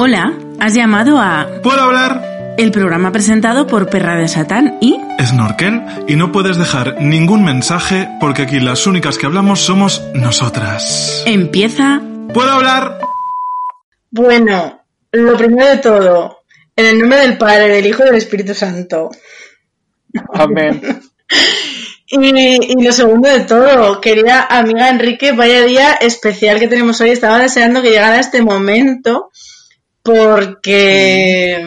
Hola, has llamado a... ¿Puedo hablar? El programa presentado por Perra de Satán y... Snorkel, y no puedes dejar ningún mensaje porque aquí las únicas que hablamos somos nosotras. Empieza... ¿Puedo hablar? Bueno, lo primero de todo, en el nombre del Padre, del Hijo y del Espíritu Santo. Amén. Y, y lo segundo de todo, querida amiga Enrique, vaya día especial que tenemos hoy. Estaba deseando que llegara este momento porque,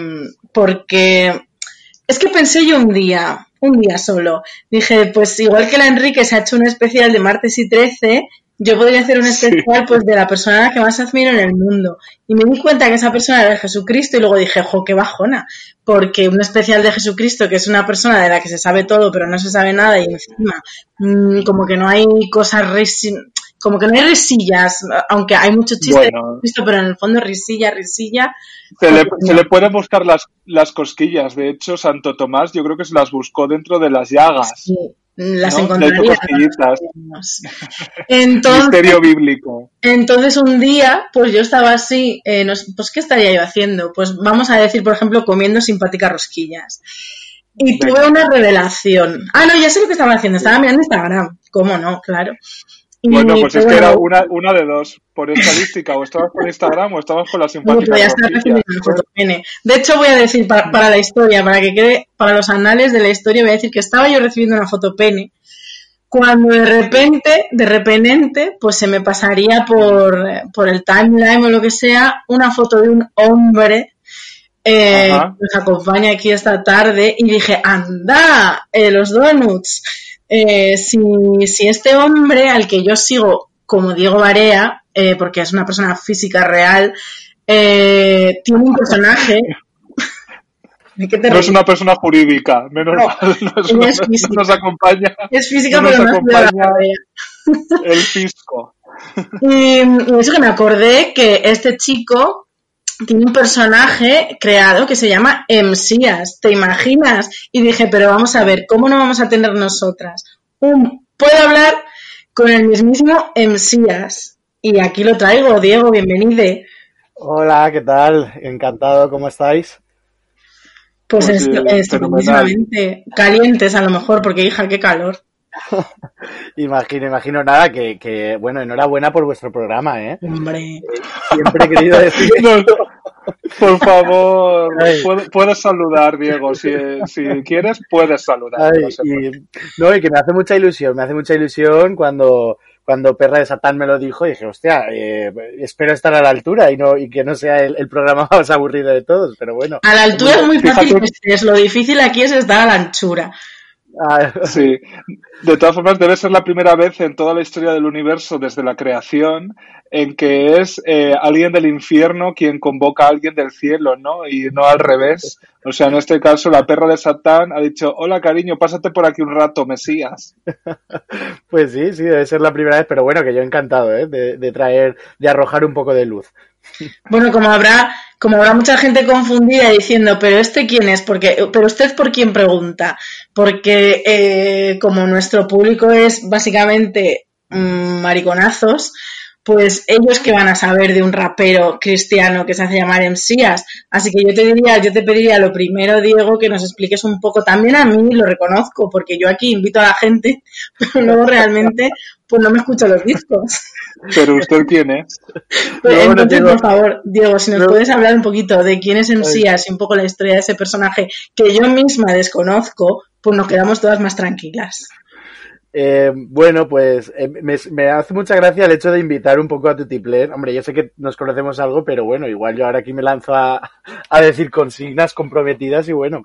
porque es que pensé yo un día, un día solo. Dije, pues igual que la Enrique se ha hecho un especial de martes y 13, yo podría hacer un especial pues de la persona que más admiro en el mundo. Y me di cuenta que esa persona era Jesucristo y luego dije, jo, qué bajona. Porque un especial de Jesucristo, que es una persona de la que se sabe todo, pero no se sabe nada y encima mmm, como que no hay cosas como que no hay risillas, aunque hay mucho chiste Bueno. pero en el fondo risilla, risilla. Se le, se le pueden buscar las, las cosquillas. De hecho, Santo Tomás yo creo que se las buscó dentro de las llagas. Sí, las ¿no? Encontraría. Entonces, Misterio bíblico. Entonces un día, pues yo estaba así, eh, no pues ¿qué estaría yo haciendo? Pues vamos a decir, por ejemplo, comiendo simpáticas rosquillas. Y tuve una revelación. Ah, no, ya sé lo que estaba haciendo, estaba mirando Instagram. ¿Cómo no? Claro. Bueno, pues es que era una, una de dos. Por estadística, o estabas por Instagram o estabas con una foto pene. De hecho, voy a decir para, para la historia, para que quede, para los anales de la historia, voy a decir que estaba yo recibiendo una foto pene cuando de repente, de repente, pues se me pasaría por, por el timeline o lo que sea, una foto de un hombre eh, que nos acompaña aquí esta tarde y dije, anda, eh, los donuts. Eh, si, si este hombre al que yo sigo como Diego Barea, eh, porque es una persona física real, eh, tiene un personaje... ¿De qué te No es una persona jurídica, menos No, mal, no, es una- es no nos acompaña Es física, pero nos acompaña. el fisco. Y, y eso que me acordé que este chico tiene un personaje creado que se llama Emsías, ¿te imaginas? Y dije, pero vamos a ver, ¿cómo no vamos a tener nosotras? Un, puedo hablar con el mismísimo Emsías. Y aquí lo traigo, Diego, bienvenido. Hola, ¿qué tal? Encantado, ¿cómo estáis? Pues, Pues. Calientes a lo mejor, porque hija, qué calor. Imagino, imagino nada, que, que, bueno, enhorabuena por vuestro programa, ¿eh? Hombre. Siempre he querido decir No, por favor, puedes, puedes saludar, Diego. Si, si quieres, puedes saludar. Ay, no y, no, y que me hace mucha ilusión, me hace mucha ilusión cuando, cuando Perra de Satán me lo dijo, y dije, hostia, eh, espero estar a la altura y no, y que no sea el, el programa más aburrido de todos, pero bueno. A la altura es muy fácil que estés, lo difícil aquí es estar a la anchura. Ah, Sí, de todas formas debe ser la primera vez en toda la historia del universo desde la creación en que es eh, alguien del infierno quien convoca a alguien del cielo, ¿no? Y no al revés. O sea, en este caso la perra de Satán ha dicho, hola cariño, pásate por aquí un rato, Mesías. Pues sí, sí, debe ser la primera vez, pero bueno, que yo encantado, ¿eh? De, de traer, de arrojar un poco de luz. Bueno, como habrá, como habrá mucha gente confundida diciendo, pero este quién es, porque, pero usted por quién pregunta, porque eh, como nuestro público es básicamente mm, mariconazos, pues ellos que van a saber de un rapero cristiano que se hace llamar Emsías. Así que yo te diría, yo te pediría lo primero, Diego, que nos expliques un poco. También a mí lo reconozco, porque yo aquí invito a la gente, pero luego realmente pues no me escucho los discos. Pero usted quién es? Pues, No, no entonces, por favor, Diego, si nos No. puedes hablar un poquito de quién es Emsías y un poco la historia de ese personaje que yo misma desconozco, pues nos quedamos todas más tranquilas. Eh, bueno, pues eh, me, me hace mucha gracia el hecho de invitar un poco a Tutiplén. Hombre, yo sé que nos conocemos algo, pero bueno, igual yo ahora aquí me lanzo a, a decir consignas comprometidas y bueno,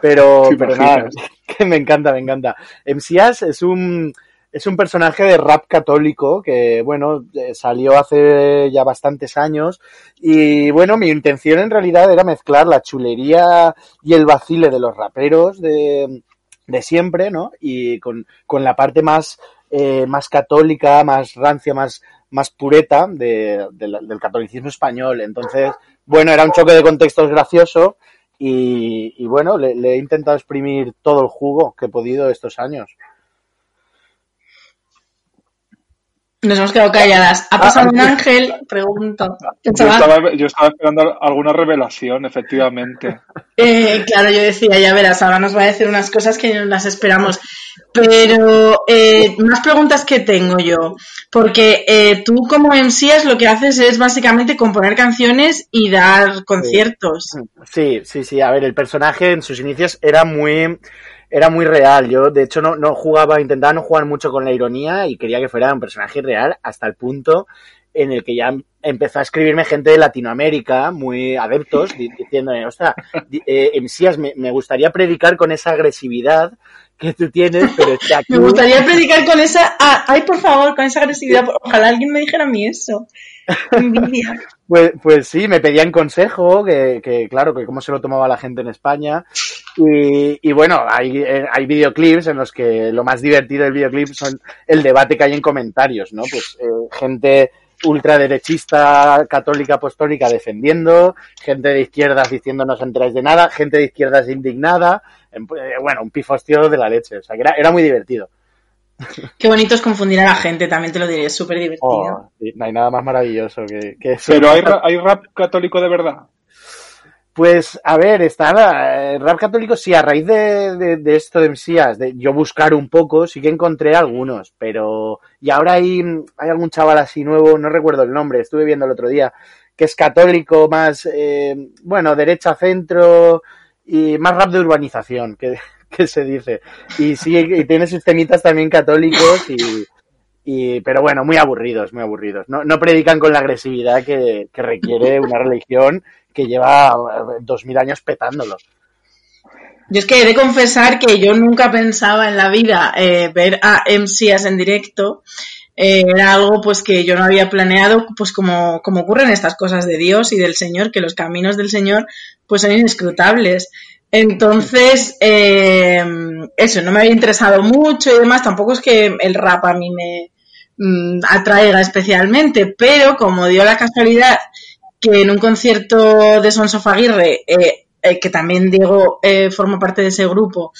pero, ¿Te pero nada, que me encanta, me encanta. MCAS es un, es un personaje de rap católico que, bueno, eh, salió hace ya bastantes años y, bueno, mi intención en realidad era mezclar la chulería y el vacile de los raperos de, de siempre, ¿no? Y con, con la parte más, eh, más católica, más rancia, más, más pureta de, de del catolicismo español. Entonces, bueno, era un choque de contextos gracioso y, y bueno, le, le he intentado exprimir todo el jugo que he podido estos años. Nos hemos quedado calladas. ¿Ha pasado un ángel? Pregunto. Yo estaba, yo estaba esperando alguna revelación, efectivamente. Eh, claro, yo decía, ya verás, ahora nos va a decir unas cosas que no las esperamos. Pero eh, más preguntas que tengo yo. Porque eh, tú como MCs lo que haces es básicamente componer canciones y dar conciertos. Sí, sí, sí. A ver, el personaje en sus inicios era muy era muy real. Yo, de hecho, no, no jugaba, intentaba no jugar mucho con la ironía y quería que fuera un personaje real hasta el punto en el que ya empezó a escribirme gente de Latinoamérica, muy adeptos, diciéndome, ostras, eh, Mesías, me, me gustaría predicar con esa agresividad que tú tienes, pero es que aquí... Me gustaría predicar con esa... Ah, ay, por favor, con esa agresividad. Ojalá alguien me dijera a mí eso. Pues, pues sí, me pedían consejo, que, que claro, que cómo se lo tomaba la gente en España. Y, y bueno, hay, eh, hay videoclips en los que lo más divertido del videoclip son el debate que hay en comentarios, ¿no? Pues eh, gente ultraderechista, católica, apostólica defendiendo, gente de izquierdas diciendo no os enteráis de nada, gente de izquierdas indignada, eh, bueno, un pifostio de la leche, o sea que era, era muy divertido. Qué bonito es confundir a la gente, también te lo diré, es súper divertido. Oh, sí, no hay nada más maravilloso que, que eso. Pero hay, hay rap católico de verdad. Pues, a ver, está el rap católico, sí, a raíz de, de, de esto de Mesías, de yo buscar un poco, sí que encontré algunos, pero, y ahora hay, hay algún chaval así nuevo, no recuerdo el nombre, estuve viendo el otro día, que es católico, más, eh, bueno, derecha, centro, y más rap de urbanización, que, que se dice. Y sí, y tiene sus temitas también católicos y, pero bueno, muy aburridos, muy aburridos. No, no predican con la agresividad que, que requiere una religión que lleva dos mil años petándolo. Yo es que he de confesar que yo nunca pensaba en la vida eh, ver a MCs en directo. Eh, era algo pues que yo no había planeado, pues como, como ocurren estas cosas de Dios y del Señor, que los caminos del Señor pues son inescrutables. Entonces, eh, eso, no me había interesado mucho y demás. Tampoco es que el rap a mí me mm, atraiga especialmente, pero como dio la casualidad que en un concierto de Sons of eh, eh, que también Diego forma parte de ese grupo,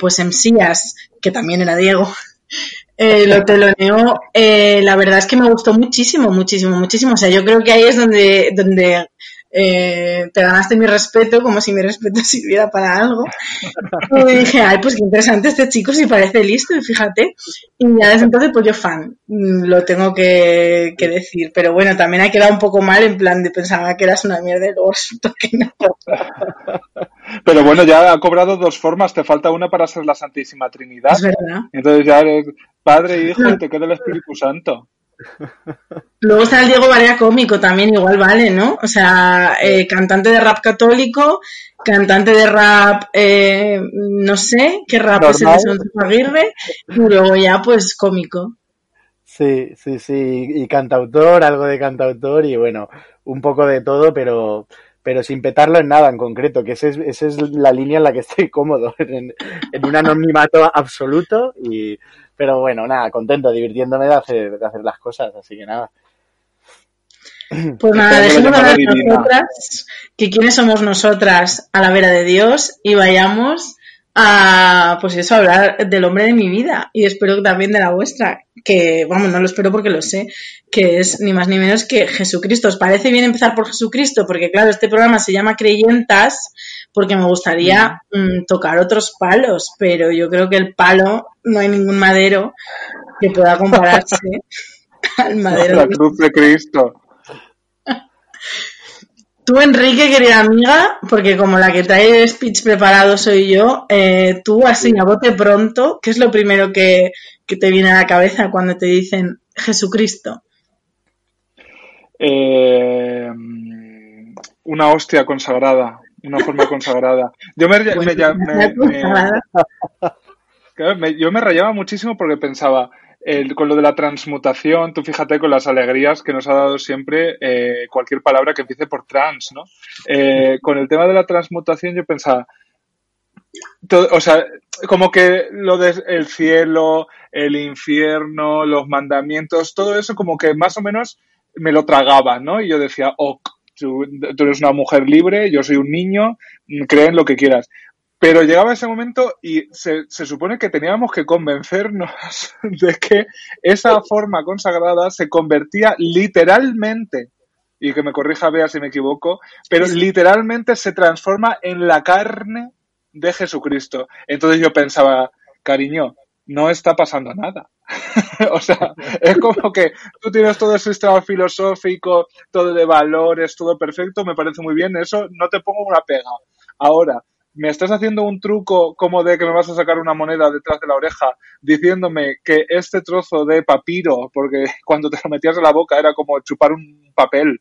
pues MCAS, que también era Diego, lo teloneó, la verdad es que me gustó muchísimo, muchísimo, muchísimo. O sea, yo creo que ahí es donde, donde eh, te ganaste mi respeto, como si mi respeto sirviera para algo. Y dije, ay, pues qué interesante este chico, si parece listo, y fíjate. Y ya desde entonces, pues yo fan, mm, lo tengo que, que decir. Pero bueno, también ha quedado un poco mal en plan de pensaba que eras una mierda y luego resulta que no. Pero bueno, ya ha cobrado dos formas, te falta una para ser la Santísima Trinidad. Es verdad. Entonces ya eres Padre, Hijo y te queda el Espíritu Santo. Luego está el Diego Barea cómico también, igual vale, ¿no? O sea, eh, cantante de rap católico, cantante de rap, eh, no sé, qué rap es el de Aguirre, y luego ya pues cómico. Sí, sí, sí, y cantautor, algo de cantautor y bueno, un poco de todo, pero, pero sin petarlo en nada en concreto, que esa es, esa es la línea en la que estoy cómodo, en, en un anonimato absoluto y, pero bueno, nada, contento, divirtiéndome de hacer, de hacer las cosas, así que nada. Pues nada, dejemos la hablar de nosotras, que quiénes somos nosotras a la vera de Dios y vayamos a, pues eso, a hablar del hombre de mi vida y espero que también de la vuestra, que, vamos, no lo espero porque lo sé, que es ni más ni menos que Jesucristo. ¿Os parece bien empezar por Jesucristo? Porque claro, este programa se llama Creyentas porque me gustaría mm, tocar otros palos, pero yo creo que el palo no hay ningún madero que pueda compararse al madero La cruz de Cristo. Tú, Enrique, querida amiga, porque como la que trae el speech preparado soy yo, eh, tú así a bote pronto, ¿qué es lo primero que, que te viene a la cabeza cuando te dicen Jesucristo? Eh, una hostia consagrada, una forma consagrada. Yo me, yo me rayaba muchísimo porque pensaba, el- con lo de la transmutación, tú fíjate con las alegrías que nos ha dado siempre eh, cualquier palabra que empiece por trans, ¿no? Eh, con el tema de la transmutación yo pensaba, to- o sea, como que lo del cielo, el infierno, los mandamientos, todo eso como que más o menos me lo tragaba, ¿no? Y yo decía, ok, tú, tú eres una mujer libre, yo soy un niño, cree en lo que quieras. Pero llegaba ese momento y se, se supone que teníamos que convencernos de que esa forma consagrada se convertía literalmente, y que me corrija Bea si me equivoco, pero literalmente se transforma en la carne de Jesucristo. Entonces yo pensaba, cariño, no está pasando nada. o sea, es como que tú tienes todo el sistema filosófico, todo de valores, todo perfecto, me parece muy bien, eso no te pongo una pega. Ahora, me estás haciendo un truco como de que me vas a sacar una moneda detrás de la oreja diciéndome que este trozo de papiro, porque cuando te lo metías en la boca era como chupar un papel,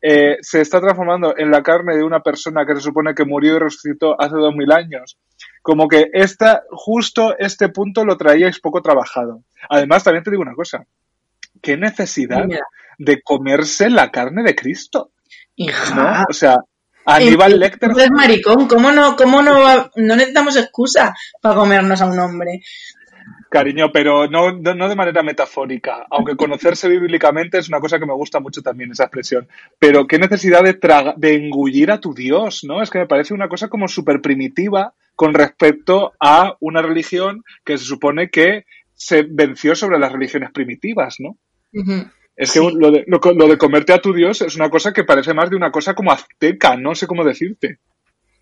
eh, se está transformando en la carne de una persona que se supone que murió y resucitó hace dos mil años. Como que esta, justo este punto lo traíais poco trabajado. Además, también te digo una cosa. ¿Qué necesidad de comerse la carne de Cristo? ¿No? Hija. O sea, Aníbal Lecter Entonces, maricón, ¿cómo no, cómo no, va- no necesitamos excusa para comernos a un hombre? Cariño, pero no, no, no de manera metafórica, aunque conocerse bíblicamente es una cosa que me gusta mucho también, esa expresión. Pero qué necesidad de, traga- de engullir a tu Dios, ¿no? Es que me parece una cosa como súper primitiva con respecto a una religión que se supone que se venció sobre las religiones primitivas, ¿no? Es que lo de, lo, lo de comerte a tu Dios es una cosa que parece más de una cosa como azteca, no sé cómo decirte.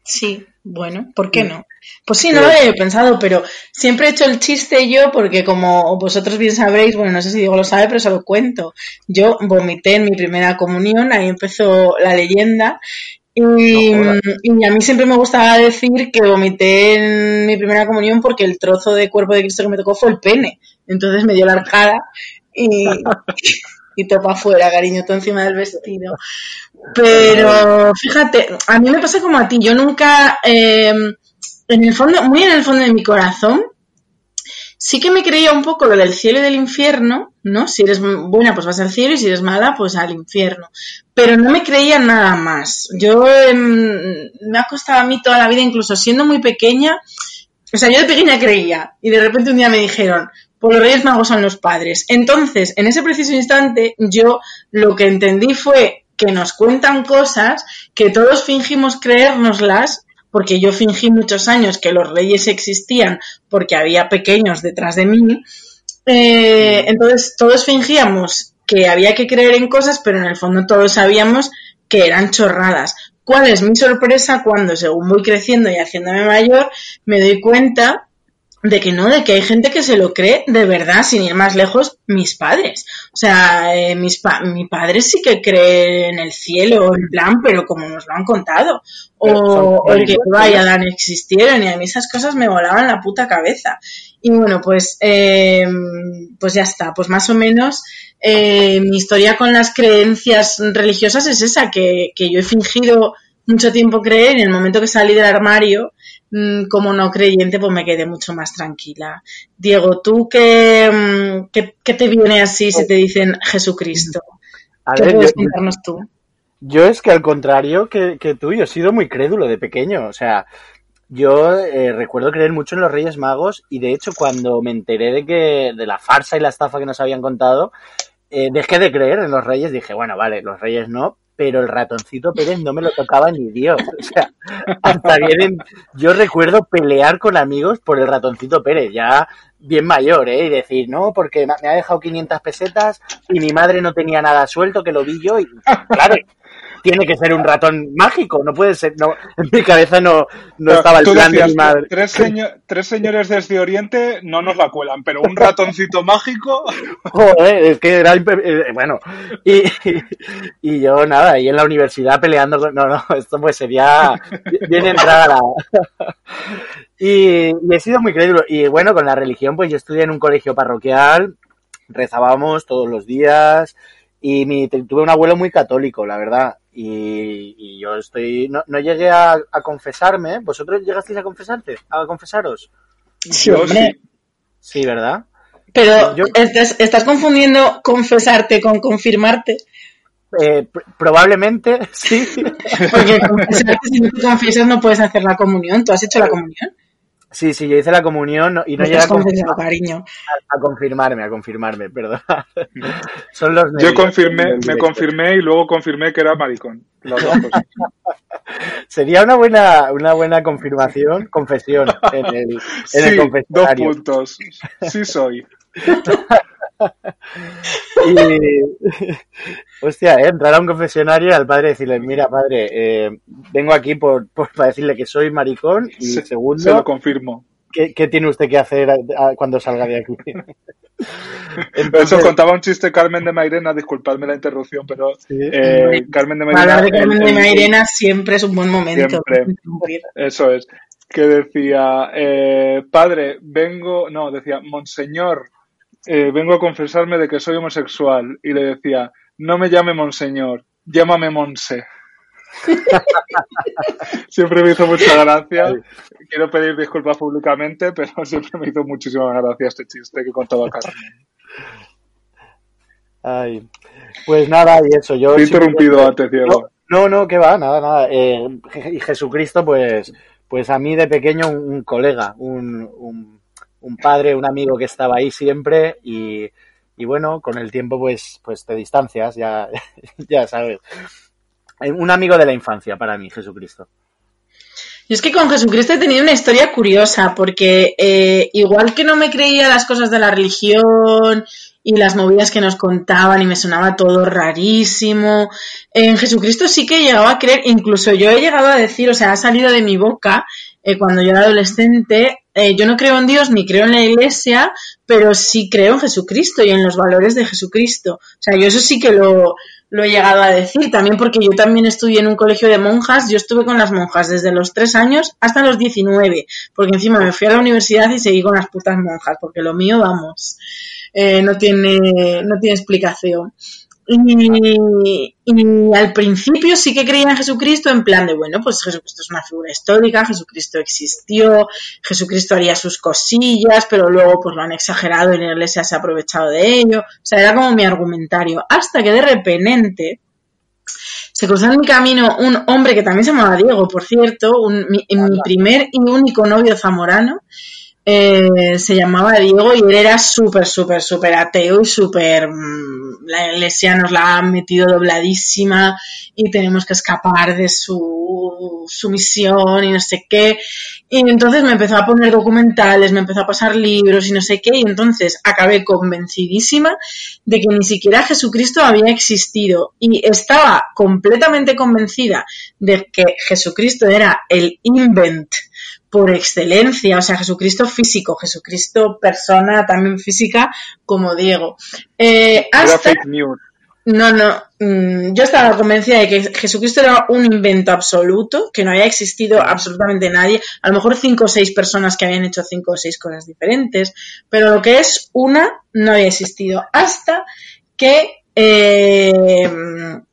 Sí, bueno, ¿por qué no? Pues sí, no lo había pensado, pero siempre he hecho el chiste yo porque como vosotros bien sabréis, bueno, no sé si Diego lo sabe, pero se lo cuento. Yo vomité en mi primera comunión, ahí empezó la leyenda. Y, No jodas. y a mí siempre me gustaba decir que vomité en mi primera comunión porque el trozo de cuerpo de Cristo que me tocó fue el pene. Entonces me dio la arcada y, y topa afuera, cariño, todo encima del vestido. Pero fíjate, a mí me pasa como a ti, yo nunca, eh, en el fondo, muy en el fondo de mi corazón, sí que me creía un poco lo del cielo y del infierno, ¿no? Si eres buena, pues vas al cielo y si eres mala, pues al infierno. Pero no me creía nada más. Yo em, me ha costado a mí toda la vida, incluso siendo muy pequeña, o sea, yo de pequeña creía y de repente un día me dijeron, pues los Reyes Magos son los padres. Entonces, en ese preciso instante, yo lo que entendí fue que nos cuentan cosas que todos fingimos creérnoslas, porque yo fingí muchos años que los reyes existían porque había pequeños detrás de mí. Eh, entonces, todos fingíamos que había que creer en cosas, pero en el fondo todos sabíamos que eran chorradas. ¿Cuál es mi sorpresa cuando, según voy creciendo y haciéndome mayor, me doy cuenta de que no, de que hay gente que se lo cree de verdad, sin ir más lejos, mis padres. O sea, eh, mis pa mi padre sí que cree en el cielo, en plan, pero como nos lo han contado. O, o el que Eva y Adán existieron, y a mí esas cosas me volaban la puta cabeza. Y bueno, pues, eh, pues ya está, pues más o menos eh, mi historia con las creencias religiosas es esa, que, que yo he fingido mucho tiempo creer en el momento que salí del armario, como no creyente, pues me quedé mucho más tranquila. Diego, ¿tú qué, mm, qué, qué te viene así si te dicen Jesucristo? A ¿Qué ver, puedes yo, contarnos tú? yo es que al contrario que, que tú, yo he sido muy crédulo de pequeño. O sea, yo eh, recuerdo creer mucho en los Reyes Magos y de hecho cuando me enteré de que de la farsa y la estafa que nos habían contado, eh, dejé de creer en los Reyes. Dije, bueno, vale, los Reyes no, pero el ratoncito Pérez no me lo tocaba ni Dios. O sea, hasta bien en- yo recuerdo pelear con amigos por el ratoncito Pérez, ya bien mayor, ¿eh? Y decir, no, porque me ha dejado 500 pesetas y mi madre no tenía nada suelto, que lo vi yo, y claro, tiene que ser un ratón mágico, no puede ser, no, en mi cabeza no, no estaba el plan de decías, mi madre. Tres, seño- tres señores desde Oriente no nos la cuelan, pero un ratoncito mágico. Joder, es que era eh, bueno y, y yo nada y en la universidad peleando con, no no esto pues sería bien entrada la y, y he sido muy crédulo y bueno con la religión pues yo estudié en un colegio parroquial rezábamos todos los días y mi, tuve un abuelo muy católico la verdad y, y yo estoy no, no llegué a, a confesarme vosotros llegasteis a confesarte a confesaros Sí, Yo hombre. sí. Sí, ¿verdad? Pero Yo- estás, estás confundiendo confesarte con confirmarte. Eh, pr- probablemente, sí. Porque confesarte, si no te confiesas, no puedes hacer la comunión. ¿Tú has hecho la comunión? Sí, sí, yo hice la comunión no- y no llegué a, cariño. a confirmarme, a confirmarme, perdón. Son los Yo confirmé, me confirmé y luego confirmé que era maricón. Las dos cosas. Sería una buena, una buena confirmación, confesión en el, en el Sí, dos confesionario. puntos. Sí soy. Y, hostia, ¿eh? entrar a un confesionario y al padre decirle, mira padre, eh, vengo aquí por, por- para decirle que soy maricón y Se, segundo, se lo confirmo. ¿qué, qué tiene usted que hacer a- a- cuando salga de aquí? Eso Entonces, contaba un chiste Carmen de Mairena, disculpadme la interrupción, pero Sí. eh, Carmen de Mairena. hablar de Carmen el- de el- Mairena siempre es un buen momento. Siempre. Eso es. Que decía, eh, padre, vengo, no, decía, monseñor, eh, vengo a confesarme de que soy homosexual. Y le decía, no me llame monseñor, llámame monse. siempre me hizo mucha gracia. Quiero pedir disculpas públicamente, pero siempre me hizo muchísima gracia este chiste que contaba Carmen. ay, pues nada, y eso, yo... Te he interrumpido antes, Diego. No, no, que va, nada, nada. Eh, y Jesucristo, pues, pues a mí de pequeño un, un colega, un, un, un padre, un amigo que estaba ahí siempre y, y bueno, con el tiempo pues, pues te distancias, ya, ya sabes. Eh, Un amigo de la infancia para mí, Jesucristo. Yo es que con Jesucristo he tenido una historia curiosa, porque eh, igual que no me creía las cosas de la religión y las movidas que nos contaban y me sonaba todo rarísimo, en Jesucristo sí que he llegado a creer, incluso yo he llegado a decir, o sea, ha salido de mi boca eh, cuando yo era adolescente, eh, yo no creo en Dios ni creo en la iglesia, pero sí creo en Jesucristo y en los valores de Jesucristo. O sea, yo eso sí que lo, lo he llegado a decir, también porque yo también estudié en un colegio de monjas, yo estuve con las monjas desde los 3 años hasta los 19, porque encima me fui a la universidad y seguí con las putas monjas, porque lo mío, vamos, eh, no, tiene, no tiene explicación. Y, y al principio sí que creía en Jesucristo en plan de, bueno, pues Jesucristo es una figura histórica, Jesucristo existió, Jesucristo haría sus cosillas, pero luego pues lo han exagerado y la iglesia se ha aprovechado de ello. O sea, era como mi argumentario. Hasta que de repente se cruzó en mi camino un hombre que también se llamaba Diego, por cierto, un- mi, mi primer y único novio zamorano. Eh, se llamaba Diego y él era súper, súper, súper ateo y súper... mm, La iglesia nos la ha metido dobladísima y tenemos que escapar de su, su misión y no sé qué. Y entonces me empezó a poner documentales, me empezó a pasar libros y no sé qué, y entonces acabé convencidísima de que ni siquiera Jesucristo había existido. Y estaba completamente convencida de que Jesucristo era el invent por excelencia, o sea, Jesucristo físico, Jesucristo persona también física como Diego. Eh, hasta no, no. mm, Yo estaba convencida de que Jesucristo era un invento absoluto, que no había existido absolutamente nadie. A lo mejor cinco o seis personas que habían hecho cinco o seis cosas diferentes, pero lo que es una no había existido. Hasta que eh,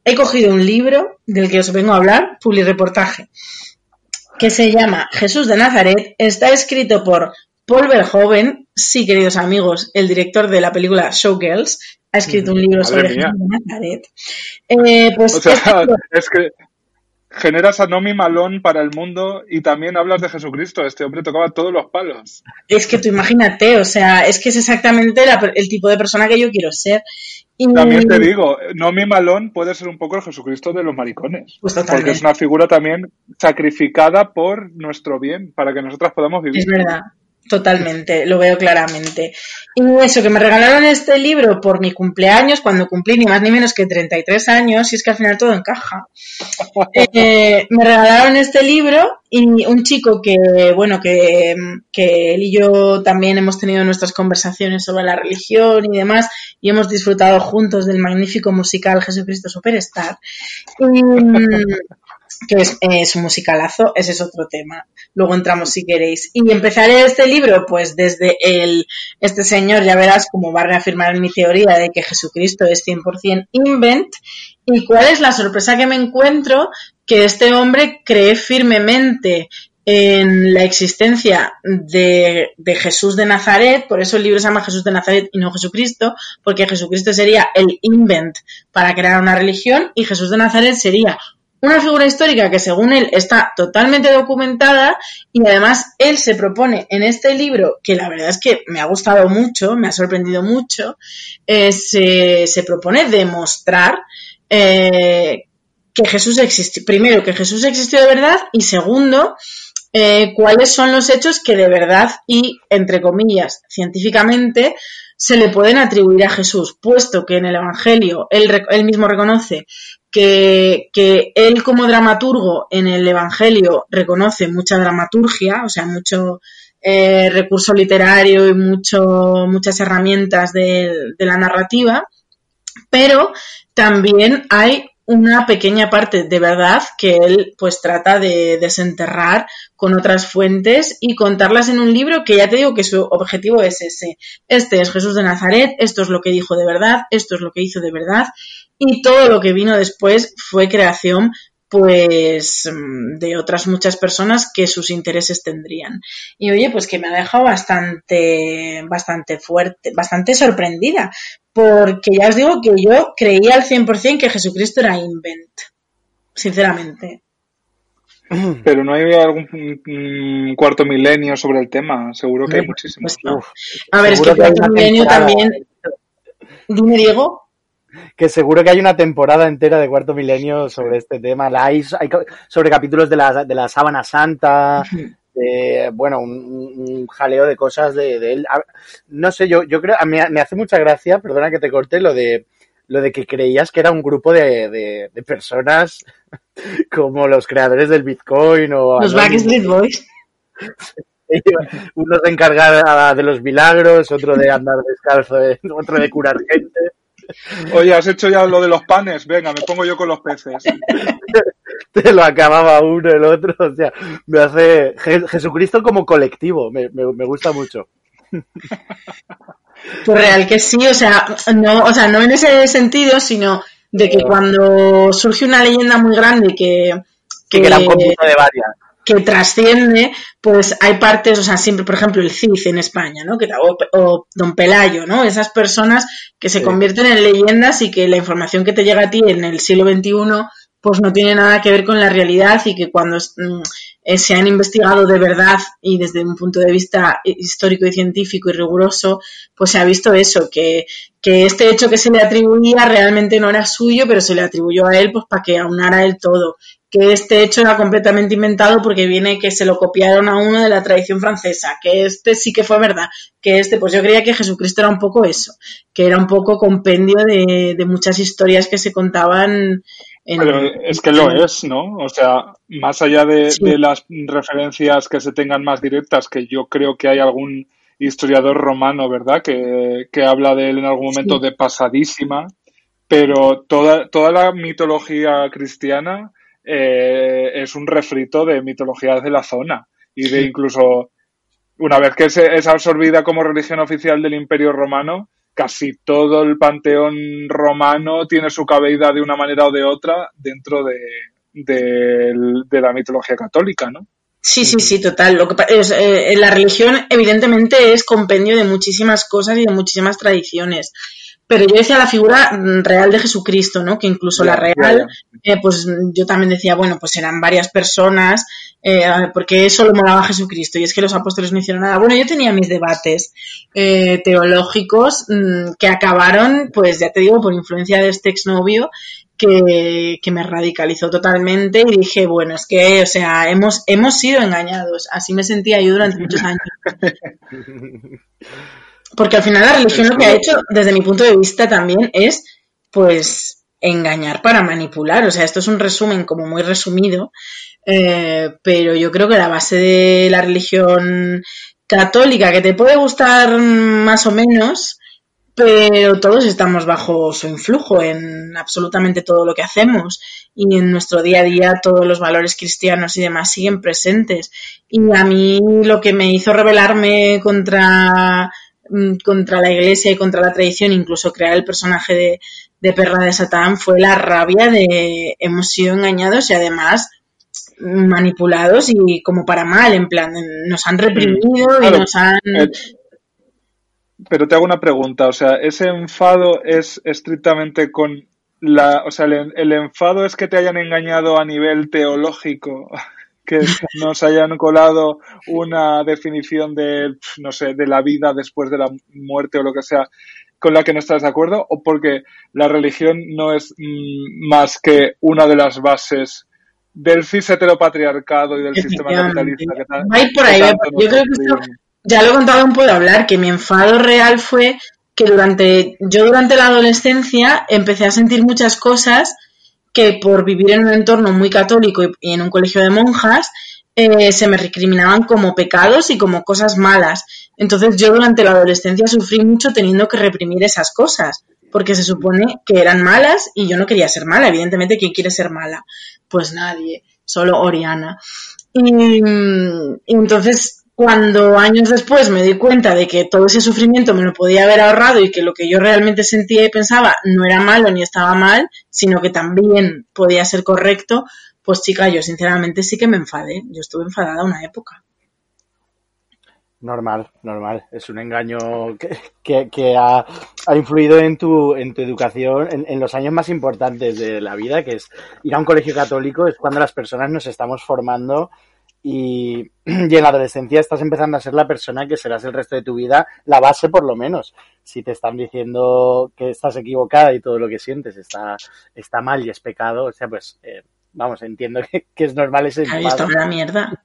he cogido un libro del que os vengo a hablar, publireportaje, que se llama Jesús de Nazaret. Está escrito por Paul Verhoeven, sí, queridos amigos, el director de la película Showgirls, ha escrito un libro Madre sobre mía. Jesús de Nazaret. Eh, pues O sea, este libro- es que generas a Nomi Malón para el mundo y también hablas de Jesucristo. Este hombre tocaba todos los palos. es que tú imagínate, o sea, es que es exactamente la el tipo de persona que yo quiero ser. Y, También te digo, Nomi Malón puede ser un poco el Jesucristo de los maricones. Pues porque es una figura también sacrificada por nuestro bien, para que nosotras podamos vivir. Es verdad, totalmente, lo veo claramente. Y eso, que me regalaron este libro por mi cumpleaños, cuando cumplí ni más ni menos que 33 años, y es que al final todo encaja. Eh, me regalaron este libro y un chico que, bueno, que, que él y yo también hemos tenido nuestras conversaciones sobre la religión y demás, y hemos disfrutado juntos del magnífico musical Jesucristo Superstar. Y, que es, es un musicalazo, ese es otro tema. Luego entramos si queréis. Y empezaré este libro, pues desde el, este señor, ya verás cómo va a reafirmar mi teoría de que Jesucristo es 100% invent. ¿Y cuál es la sorpresa que me encuentro? Que este hombre cree firmemente en la existencia de, de, Jesús de Nazaret, por eso el libro se llama Jesús de Nazaret y no Jesucristo, porque Jesucristo sería el invent para crear una religión y Jesús de Nazaret sería una figura histórica que según él está totalmente documentada y además él se propone en este libro, que la verdad es que me ha gustado mucho, me ha sorprendido mucho, eh, se, propone demostrar eh, que Jesús existió, primero, que Jesús existió de verdad y segundo, eh, cuáles son los hechos que de verdad y, entre comillas, científicamente se le pueden atribuir a Jesús, puesto que en el Evangelio él, él mismo reconoce que, que, él como dramaturgo en el Evangelio reconoce mucha dramaturgia, o sea, mucho eh, recurso literario y mucho, muchas herramientas de, de la narrativa, pero también hay una pequeña parte de verdad que él pues trata de desenterrar con otras fuentes y contarlas en un libro que ya te digo que su objetivo es ese. Este es Jesús de Nazaret, esto es lo que dijo de verdad, esto es lo que hizo de verdad y todo lo que vino después fue creación pues de otras muchas personas que sus intereses tendrían. Y oye, pues que me ha dejado bastante, bastante fuerte, bastante sorprendida, porque ya os digo que yo creía al 100% que Jesucristo era invent, sinceramente. Pero no hay algún cuarto milenio sobre el tema, seguro que hay muchísimos. A ver, es que cuarto milenio también... Dime, Diego que seguro que hay una temporada entera de Cuarto Milenio sobre este tema. La hay, sobre capítulos de la, de la Sábana Santa, de, bueno, un, jaleo de cosas de, él. No sé, yo, yo creo, me, me hace mucha gracia, perdona que te corte, lo de lo de que creías que era un grupo de, de, personas como los creadores del Bitcoin o... Los Backstreet Boys. Uno se encarga de los milagros, otro de andar descalzo, otro de curar gente. Oye, ¿has hecho ya lo de los panes? Venga, me pongo yo con los peces. Te lo acababa uno, el otro. O sea, me hace. Jesucristo como colectivo, me, me, gusta mucho. Pues real que sí, o sea, no, o sea, no en ese sentido, sino de que cuando surge una leyenda muy grande que, que, que era un conjunto de varias que trasciende, pues hay partes, o sea, siempre, por ejemplo, el CIF en España, ¿no? Que, o, Don Pelayo, ¿no? Esas personas que se convierten en leyendas y que la información que te llega a ti en el siglo XXI, pues no tiene nada que ver con la realidad y que cuando mm, eh, se han investigado de verdad y desde un punto de vista histórico y científico y riguroso, pues se ha visto eso, que, este hecho que se le atribuía realmente no era suyo, pero se le atribuyó a él pues para que aunara él todo que este hecho era completamente inventado porque viene que se lo copiaron a uno de la tradición francesa, que este sí que fue verdad, que este, pues yo creía que Jesucristo era un poco eso, que era un poco compendio de, muchas historias que se contaban. En, Pero es que lo es, ¿no? O sea, más allá de, las referencias que se tengan más directas, que yo creo que hay algún historiador romano, ¿verdad? Que, que habla de él en algún momento de pasadísima, pero toda, toda la mitología cristiana eh, es un refrito de mitologías de la zona y de incluso una vez que es absorbida como religión oficial del Imperio Romano, casi todo el panteón romano tiene su cabida de una manera o de otra dentro de, de, la mitología católica, ¿no? Sí, sí, sí, total. Lo que es, eh, la religión evidentemente es compendio de muchísimas cosas y de muchísimas tradiciones pero yo decía la figura mm, real de Jesucristo, ¿no? Que incluso la real, eh, pues yo también decía, bueno, pues eran varias personas, eh, porque solo molaba Jesucristo y es que los apóstoles no hicieron nada. Bueno, yo tenía mis debates eh, teológicos mm, que acabaron, pues ya te digo, por influencia de este exnovio que, que me radicalizó totalmente y dije, bueno, es que, o sea, hemos, hemos sido engañados. Así me sentía yo durante muchos años. Porque al final la religión lo que ha hecho, desde mi punto de vista también, es pues engañar para manipular. O sea, esto es un resumen como muy resumido, eh, pero yo creo que la base de la religión católica, que te puede gustar más o menos, pero todos estamos bajo su influjo en absolutamente todo lo que hacemos y en nuestro día a día todos los valores cristianos y demás siguen presentes. Y a mí lo que me hizo rebelarme contra contra la iglesia y contra la tradición, incluso crear el personaje de, de Perra de Satán, fue la rabia de hemos sido engañados y además manipulados y como para mal, en plan, nos han reprimido y Claro, nos han... eh, Pero te hago una pregunta, o sea, ¿ese enfado es estrictamente con la, o sea, el, el enfado es que te hayan engañado a nivel teológico, que nos hayan colado una definición de, no sé, de la vida después de la muerte o lo que sea, con la que no estás de acuerdo, o porque la religión no es mm, más que una de las bases del cis heteropatriarcado y del sistema capitalista que tal- ir por ahí, que yo creo que esto- ya lo he contado un puedo hablar, que mi enfado real fue que durante, yo durante la adolescencia empecé a sentir muchas cosas que por vivir en un entorno muy católico y, en un colegio de monjas, eh, se me recriminaban como pecados y como cosas malas. Entonces yo durante la adolescencia sufrí mucho teniendo que reprimir esas cosas, porque se supone que eran malas y yo no quería ser mala. Evidentemente, ¿quién quiere ser mala? Pues nadie, solo Oriana. Y entonces, cuando años después me di cuenta de que todo ese sufrimiento me lo podía haber ahorrado y que lo que yo realmente sentía y pensaba no era malo ni estaba mal, sino que también podía ser correcto, pues chica, yo sinceramente sí que me enfadé. Yo estuve enfadada una época. Normal, normal. Es un engaño que, ha influido en tu, en tu educación en, en los años más importantes de la vida, que es ir a un colegio católico, es cuando las personas nos estamos formando y, y en la adolescencia estás empezando a ser la persona que serás el resto de tu vida, la base por lo menos. Si te están diciendo que estás equivocada y todo lo que sientes está, está mal y es pecado, o sea, pues eh, vamos, entiendo que, que es normal ese Ay, esto es la mierda.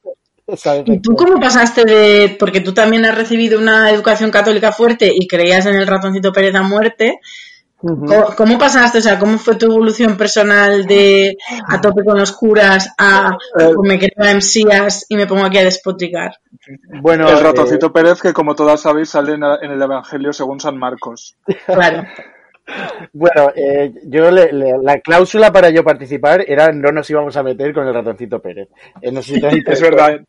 ¿Y tú cómo pasaste de.? Porque tú también has recibido una educación católica fuerte y creías en el ratoncito Pérez a muerte. ¿Cómo, cómo pasaste? O sea, ¿cómo fue tu evolución personal de a tope con los curas a Eh, me creo a Mesías y me pongo aquí a despotricar? Bueno, el eh, ratoncito Pérez, que como todas sabéis, sale en, en el Evangelio según San Marcos. Claro. Bueno, eh, yo le- le- la cláusula para yo participar era no nos íbamos a meter con el ratoncito Pérez. Eh, no sé si te- Es verdad,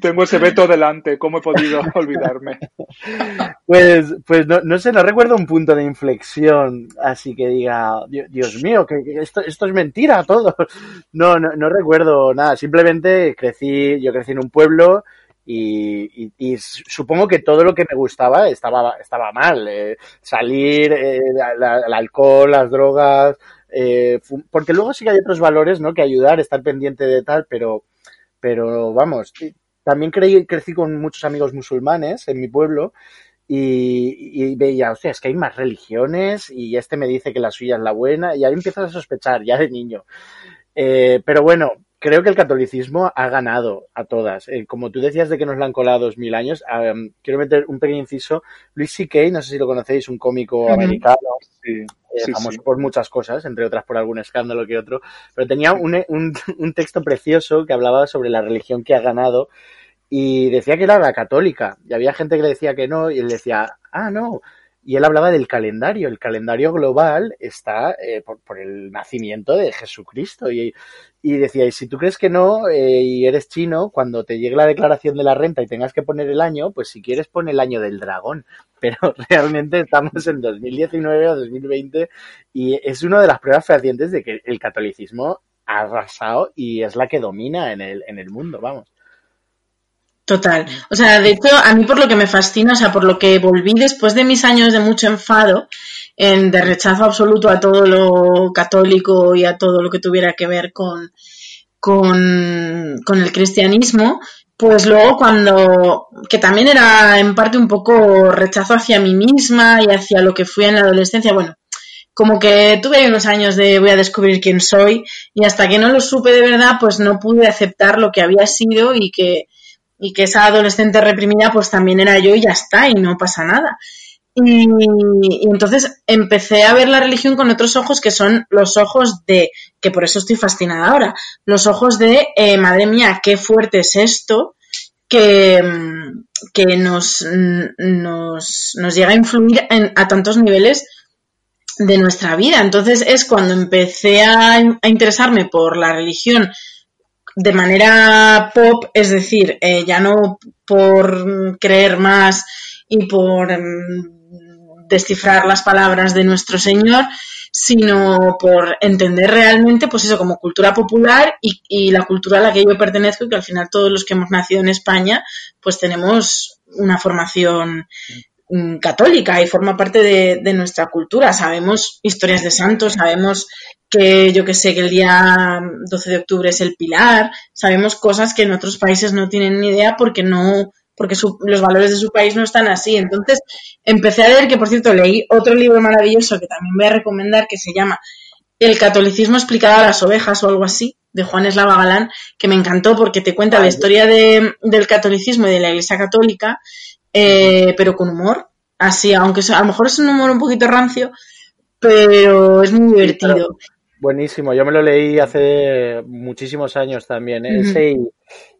tengo ese veto delante, ¿cómo he podido olvidarme? Pues, pues no, no sé, no recuerdo un punto de inflexión así que diga, "Dios, Dios mío, que, que esto, esto es mentira todo. No, no, no recuerdo nada. Simplemente crecí, yo crecí en un pueblo y, supongo que todo lo que me gustaba estaba, estaba mal. eh, salir, eh, el alcohol, las drogas, eh, porque luego sí que hay otros valores, ¿no? Que ayudar, estar pendiente de tal, pero, pero vamos, también creí, crecí con muchos amigos musulmanes en mi pueblo y, y veía, hostia, es que hay más religiones y este me dice que la suya es la buena y ahí empiezas a sospechar ya de niño. Pero bueno, creo que el catolicismo ha ganado a todas. Eh, como tú decías de que nos la han colado dos mil años, um, quiero meter un pequeño inciso. Luis C.K., no sé si lo conocéis, un cómico americano, Sí, eh, sí, famoso sí. por muchas cosas, entre otras por algún escándalo que otro, pero tenía un, un, un texto precioso que hablaba sobre la religión que ha ganado y decía que era la católica. Y había gente que le decía que no y él decía, ah, no. Y él hablaba del calendario. El calendario global está eh, por, por el nacimiento de Jesucristo. Y, y decía, y si tú crees que no eh, y eres chino, cuando te llegue la declaración de la renta y tengas que poner el año, pues si quieres pon el año del dragón. Pero realmente estamos en 2019 o 2020 y es una de las pruebas fehacientes de que el catolicismo ha arrasado y es la que domina en el, en el mundo, vamos. Total. O sea, de hecho, a mí por lo que me fascina, o sea, por lo que volví después de mis años de mucho enfado, en, de rechazo absoluto a todo lo católico y a todo lo que tuviera que ver con, con, con el cristianismo, pues luego cuando, que también era en parte un poco rechazo hacia mí misma y hacia lo que fui en la adolescencia, bueno, como que tuve ahí unos años de voy a descubrir quién soy y hasta que no lo supe de verdad, pues no pude aceptar lo que había sido y que, y que esa adolescente reprimida pues también era yo y ya está y no pasa nada. Y, entonces empecé a ver la religión con otros ojos que son los ojos de, que por eso estoy fascinada ahora, los ojos de, eh, madre mía, qué fuerte es esto, que, que nos, nos, nos llega a influir en, a tantos niveles de nuestra vida. Entonces es cuando empecé a, a interesarme por la religión de manera pop, es decir, eh, ya no por creer más y por um, descifrar las palabras de nuestro Señor, sino por entender realmente, pues eso, como cultura popular y, y la cultura a la que yo pertenezco y que al final todos los que hemos nacido en España, pues tenemos una formación mm, católica y forma parte de, de, nuestra cultura. Sabemos historias de santos, sabemos que yo que sé, que el día 12 de octubre es el pilar, sabemos cosas que en otros países no tienen ni idea porque no porque su, los valores de su país no están así. Entonces empecé a leer, que por cierto leí otro libro maravilloso que también voy a recomendar, que se llama El catolicismo explicado a las ovejas o algo así, de Juan Eslava Galán, que me encantó porque te cuenta la historia de, del catolicismo y de la Iglesia Católica, eh, pero con humor. Así, aunque a lo mejor es un humor un poquito rancio, pero es muy divertido. Buenísimo, yo me lo leí hace muchísimos años también, ¿eh? ese y,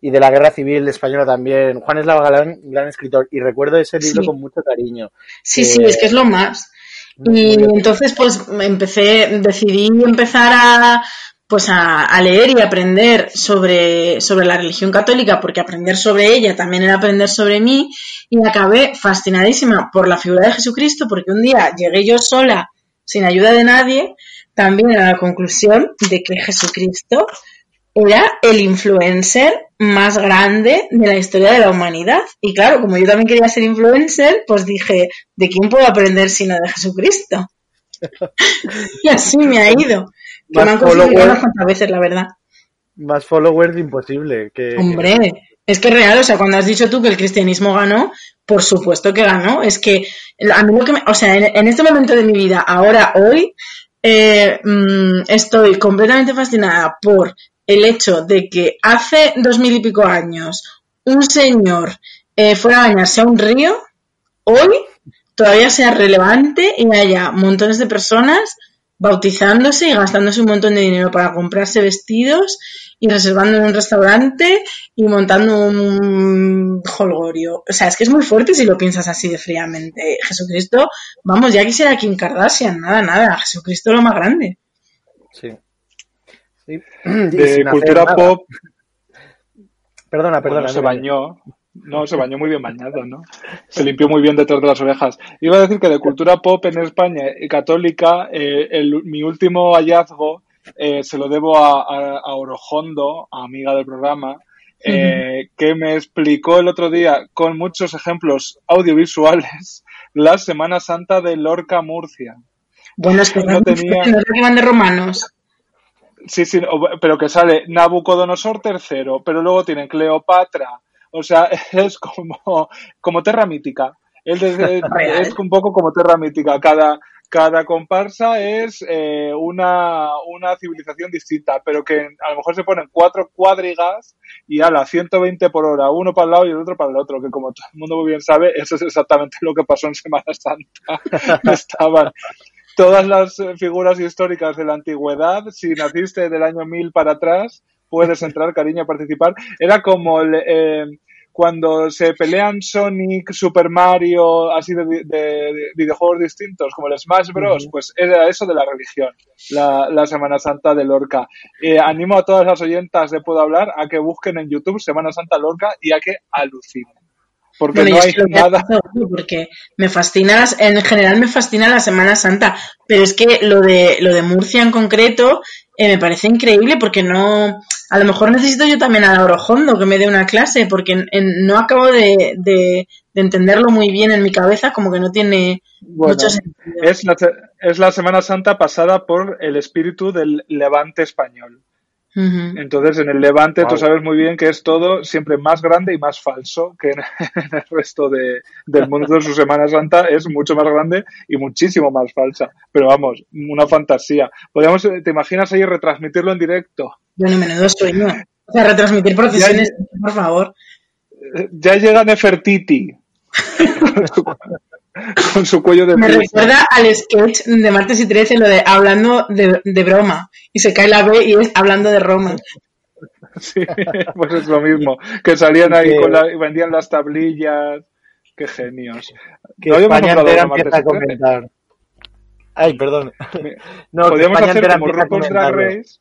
y, de la Guerra Civil Española también. Juan Eslava Galán, gran escritor, y recuerdo ese libro sí. con mucho cariño. Sí, sí, es que es lo más. Y entonces, pues empecé, decidí empezar a, pues a, a, leer y aprender sobre, sobre la religión católica, porque aprender sobre ella también era aprender sobre mí, y acabé fascinadísima por la figura de Jesucristo, porque un día llegué yo sola, sin ayuda de nadie, también a la conclusión de que Jesucristo era el influencer más grande de la historia de la humanidad. Y claro, como yo también quería ser influencer, pues dije, ¿de quién puedo aprender sino de Jesucristo? y así me ha ido. Que me han conseguido unas cuantas veces, la verdad. Más followers imposible. Que... Hombre, es que es real, o sea, cuando has dicho tú que el cristianismo ganó, por supuesto que ganó. Es que a mí lo que me, o sea, en, en este momento de mi vida, ahora, hoy, eh, mmm, estoy completamente fascinada por el hecho de que hace dos mil y pico años un señor eh, fuera a bañarse a un río, hoy todavía sea relevante y haya montones de personas bautizándose y gastándose un montón de dinero para comprarse vestidos y reservando en un restaurante y montando un holgorio. O sea, es que es muy fuerte si lo piensas así de fríamente. Jesucristo, vamos, ya quisiera Kim Kardashian, nada, nada. Jesucristo lo más grande. Sí. sí. De cultura pop. Perdona, perdona. Bueno, se bañó. No, se bañó muy bien bañado, ¿no? Se limpió muy bien detrás de las orejas. Iba a decir que de cultura pop en España y católica, eh, el, mi último hallazgo eh, se lo debo a, a, a, Orojondo, amiga del programa, eh, uh -huh. que me explicó el otro día con muchos ejemplos audiovisuales la Semana Santa de Lorca, Murcia. Bueno, es que no, tenía... no que van de romanos. Sí, sí, pero que sale Nabucodonosor III, pero luego tienen Cleopatra, o sea, es como, como Terra Mítica. Es, es un poco como Terra Mítica. Cada, cada comparsa es eh, una, una civilización distinta, pero que a lo mejor se ponen cuatro cuadrigas y a la 120 por hora, uno para el lado y el otro para el otro, que como todo el mundo muy bien sabe, eso es exactamente lo que pasó en Semana Santa. Estaban todas las figuras históricas de la antigüedad, si naciste del año 1000 para atrás, puedes entrar, cariño, a participar. Era como el, eh, cuando se pelean Sonic, Super Mario, así de, de, de, videojuegos distintos, como el Smash Bros., uh -huh. pues era eso de la religión, la, la Semana Santa de Lorca. Eh, animo a todas las oyentas de Puedo Hablar a que busquen en YouTube Semana Santa Lorca y a que alucinen. Porque bueno, no hay nada. Porque me fascina, en general me fascina la Semana Santa, pero es que lo de, lo de Murcia en concreto eh, me parece increíble porque no, a lo mejor necesito yo también a Orojondo que me dé una clase porque en, en, no acabo de, de, de, entenderlo muy bien en mi cabeza, como que no tiene bueno, mucho sentido. Es la, es la Semana Santa pasada por el espíritu del levante español. Uh -huh. Entonces, en el Levante wow. tú sabes muy bien que es todo siempre más grande y más falso que en, el resto de, del mundo de su Semana Santa. Es mucho más grande y muchísimo más falsa. Pero vamos, una fantasía. Podríamos, ¿te imaginas ahí retransmitirlo en directo? Bueno, menudo sueño. O sea, retransmitir procesiones, ya, por favor. Ya llega Nefertiti. con su cuello de Me recuerda al sketch de martes y 13, lo de hablando de, de, broma. Y se cae la B y es hablando de Roma. Sí, pues es lo mismo. Que salían ahí con la, y vendían las tablillas. Qué genios. Que no España entera empieza a comentar. Ay, perdón. No, Podríamos hacer como RuPaul's Drag Race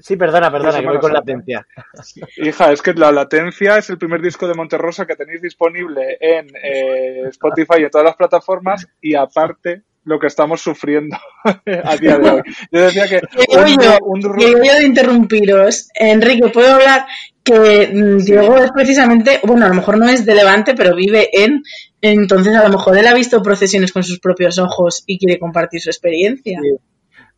Sí, perdona, perdona, que voy con latencia. Hija, es que la latencia es el primer disco de Monterrosa que tenéis disponible en eh, Spotify y en todas las plataformas y aparte lo que estamos sufriendo a día de hoy. Yo decía que... Un, yo, de interrumpiros. Enrique, ¿puedo hablar que mm, Diego es precisamente, bueno, a lo mejor no es de Levante, pero vive en... Entonces, a lo mejor él ha visto procesiones con sus propios ojos y quiere compartir su experiencia.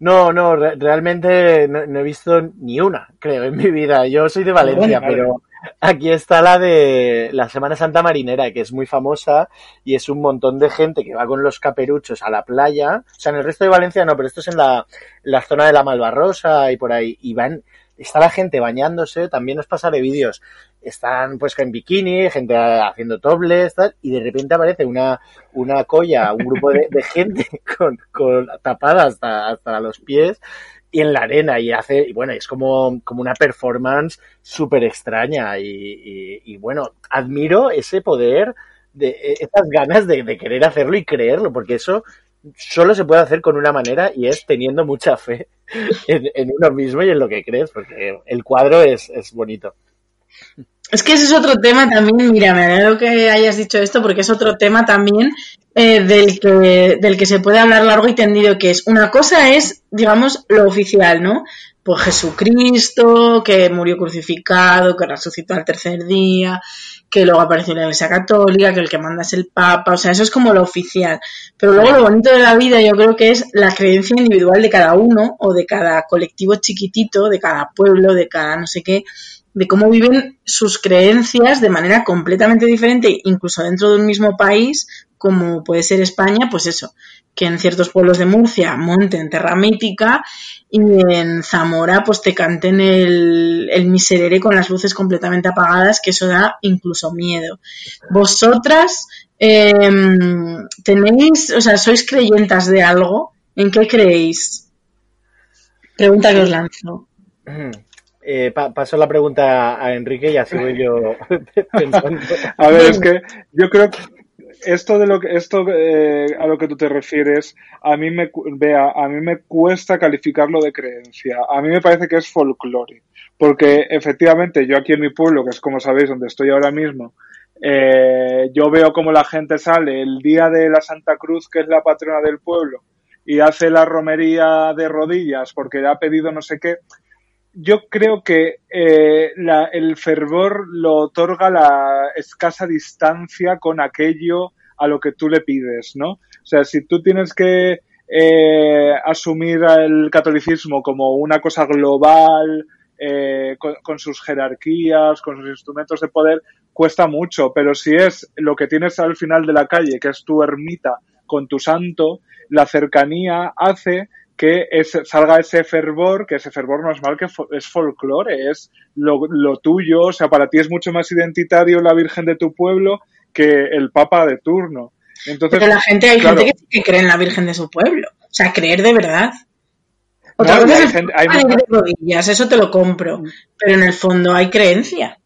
No, no, realmente no, he visto ni una, creo, en mi vida. Yo soy de Valencia, pero Aquí está la de la Semana Santa Marinera, que es muy famosa y es un montón de gente que va con los caperuchos a la playa. O sea, en el resto de Valencia no, pero esto es en la, zona de la Malvarrosa y por ahí. Y van, está la gente bañándose, también os pasaré vídeos. Están pues en bikini, gente haciendo tobles, y de repente aparece una, una colla, un grupo de, gente con, con tapada hasta, hasta los pies y en la arena y hace, y bueno, es como, como una performance súper extraña y, bueno, admiro ese poder, de e, esas ganas de, querer hacerlo y creerlo, porque eso solo se puede hacer con una manera y es teniendo mucha fe en, uno mismo y en lo que crees, porque el cuadro es, es bonito. Es que ese es otro tema también, mira, me alegro que hayas dicho esto porque es otro tema también eh, del, que, del que se puede hablar largo y tendido, que es una cosa es, digamos, lo oficial, ¿no? Pues Jesucristo, que murió crucificado, que resucitó al tercer día, que luego apareció la Iglesia Católica, que el que manda es el Papa, o sea, eso es como lo oficial. Pero luego lo bonito de la vida yo creo que es la creencia individual de cada uno o de cada colectivo chiquitito, de cada pueblo, de cada no sé qué, de cómo viven sus creencias de manera completamente diferente, incluso dentro de un mismo país, como puede ser España, pues eso, que en ciertos pueblos de Murcia monten terra mítica y en Zamora pues te canten el, el miserere con las luces completamente apagadas, que eso da incluso miedo. Vosotras em, tenéis, o sea, sois creyentas de algo, ¿en qué creéis? Pregunta que os lanzo. Eh, paso la pregunta a Enrique y así voy yo pensando. A ver, es que yo creo que esto de lo que esto eh, a lo que tú te refieres a mí me vea a mí me cuesta calificarlo de creencia a mí me parece que es folclore porque efectivamente yo aquí en mi pueblo que es como sabéis donde estoy ahora mismo eh, yo veo como la gente sale el día de la Santa Cruz que es la patrona del pueblo y hace la romería de rodillas porque le ha pedido no sé qué yo creo que eh, el fervor lo otorga la escasa distancia con aquello a lo que tú le pides, ¿no? O sea, si tú tienes que eh, asumir el catolicismo como una cosa global, eh, con, sus jerarquías, con sus instrumentos de poder, cuesta mucho, pero si es lo que tienes al final de la calle, que es tu ermita con tu santo, la cercanía hace que salga ese fervor, que ese fervor no es mal, que es folclore, es lo, tuyo, o sea, para ti es mucho más identitario la Virgen de tu pueblo que el Papa de turno. Entonces, Pero la gente, hay gente que, cree en la Virgen de su pueblo, o sea, creer de verdad. Otra cosa es hay, rodillas, eso te lo compro, pero en el fondo hay creencia.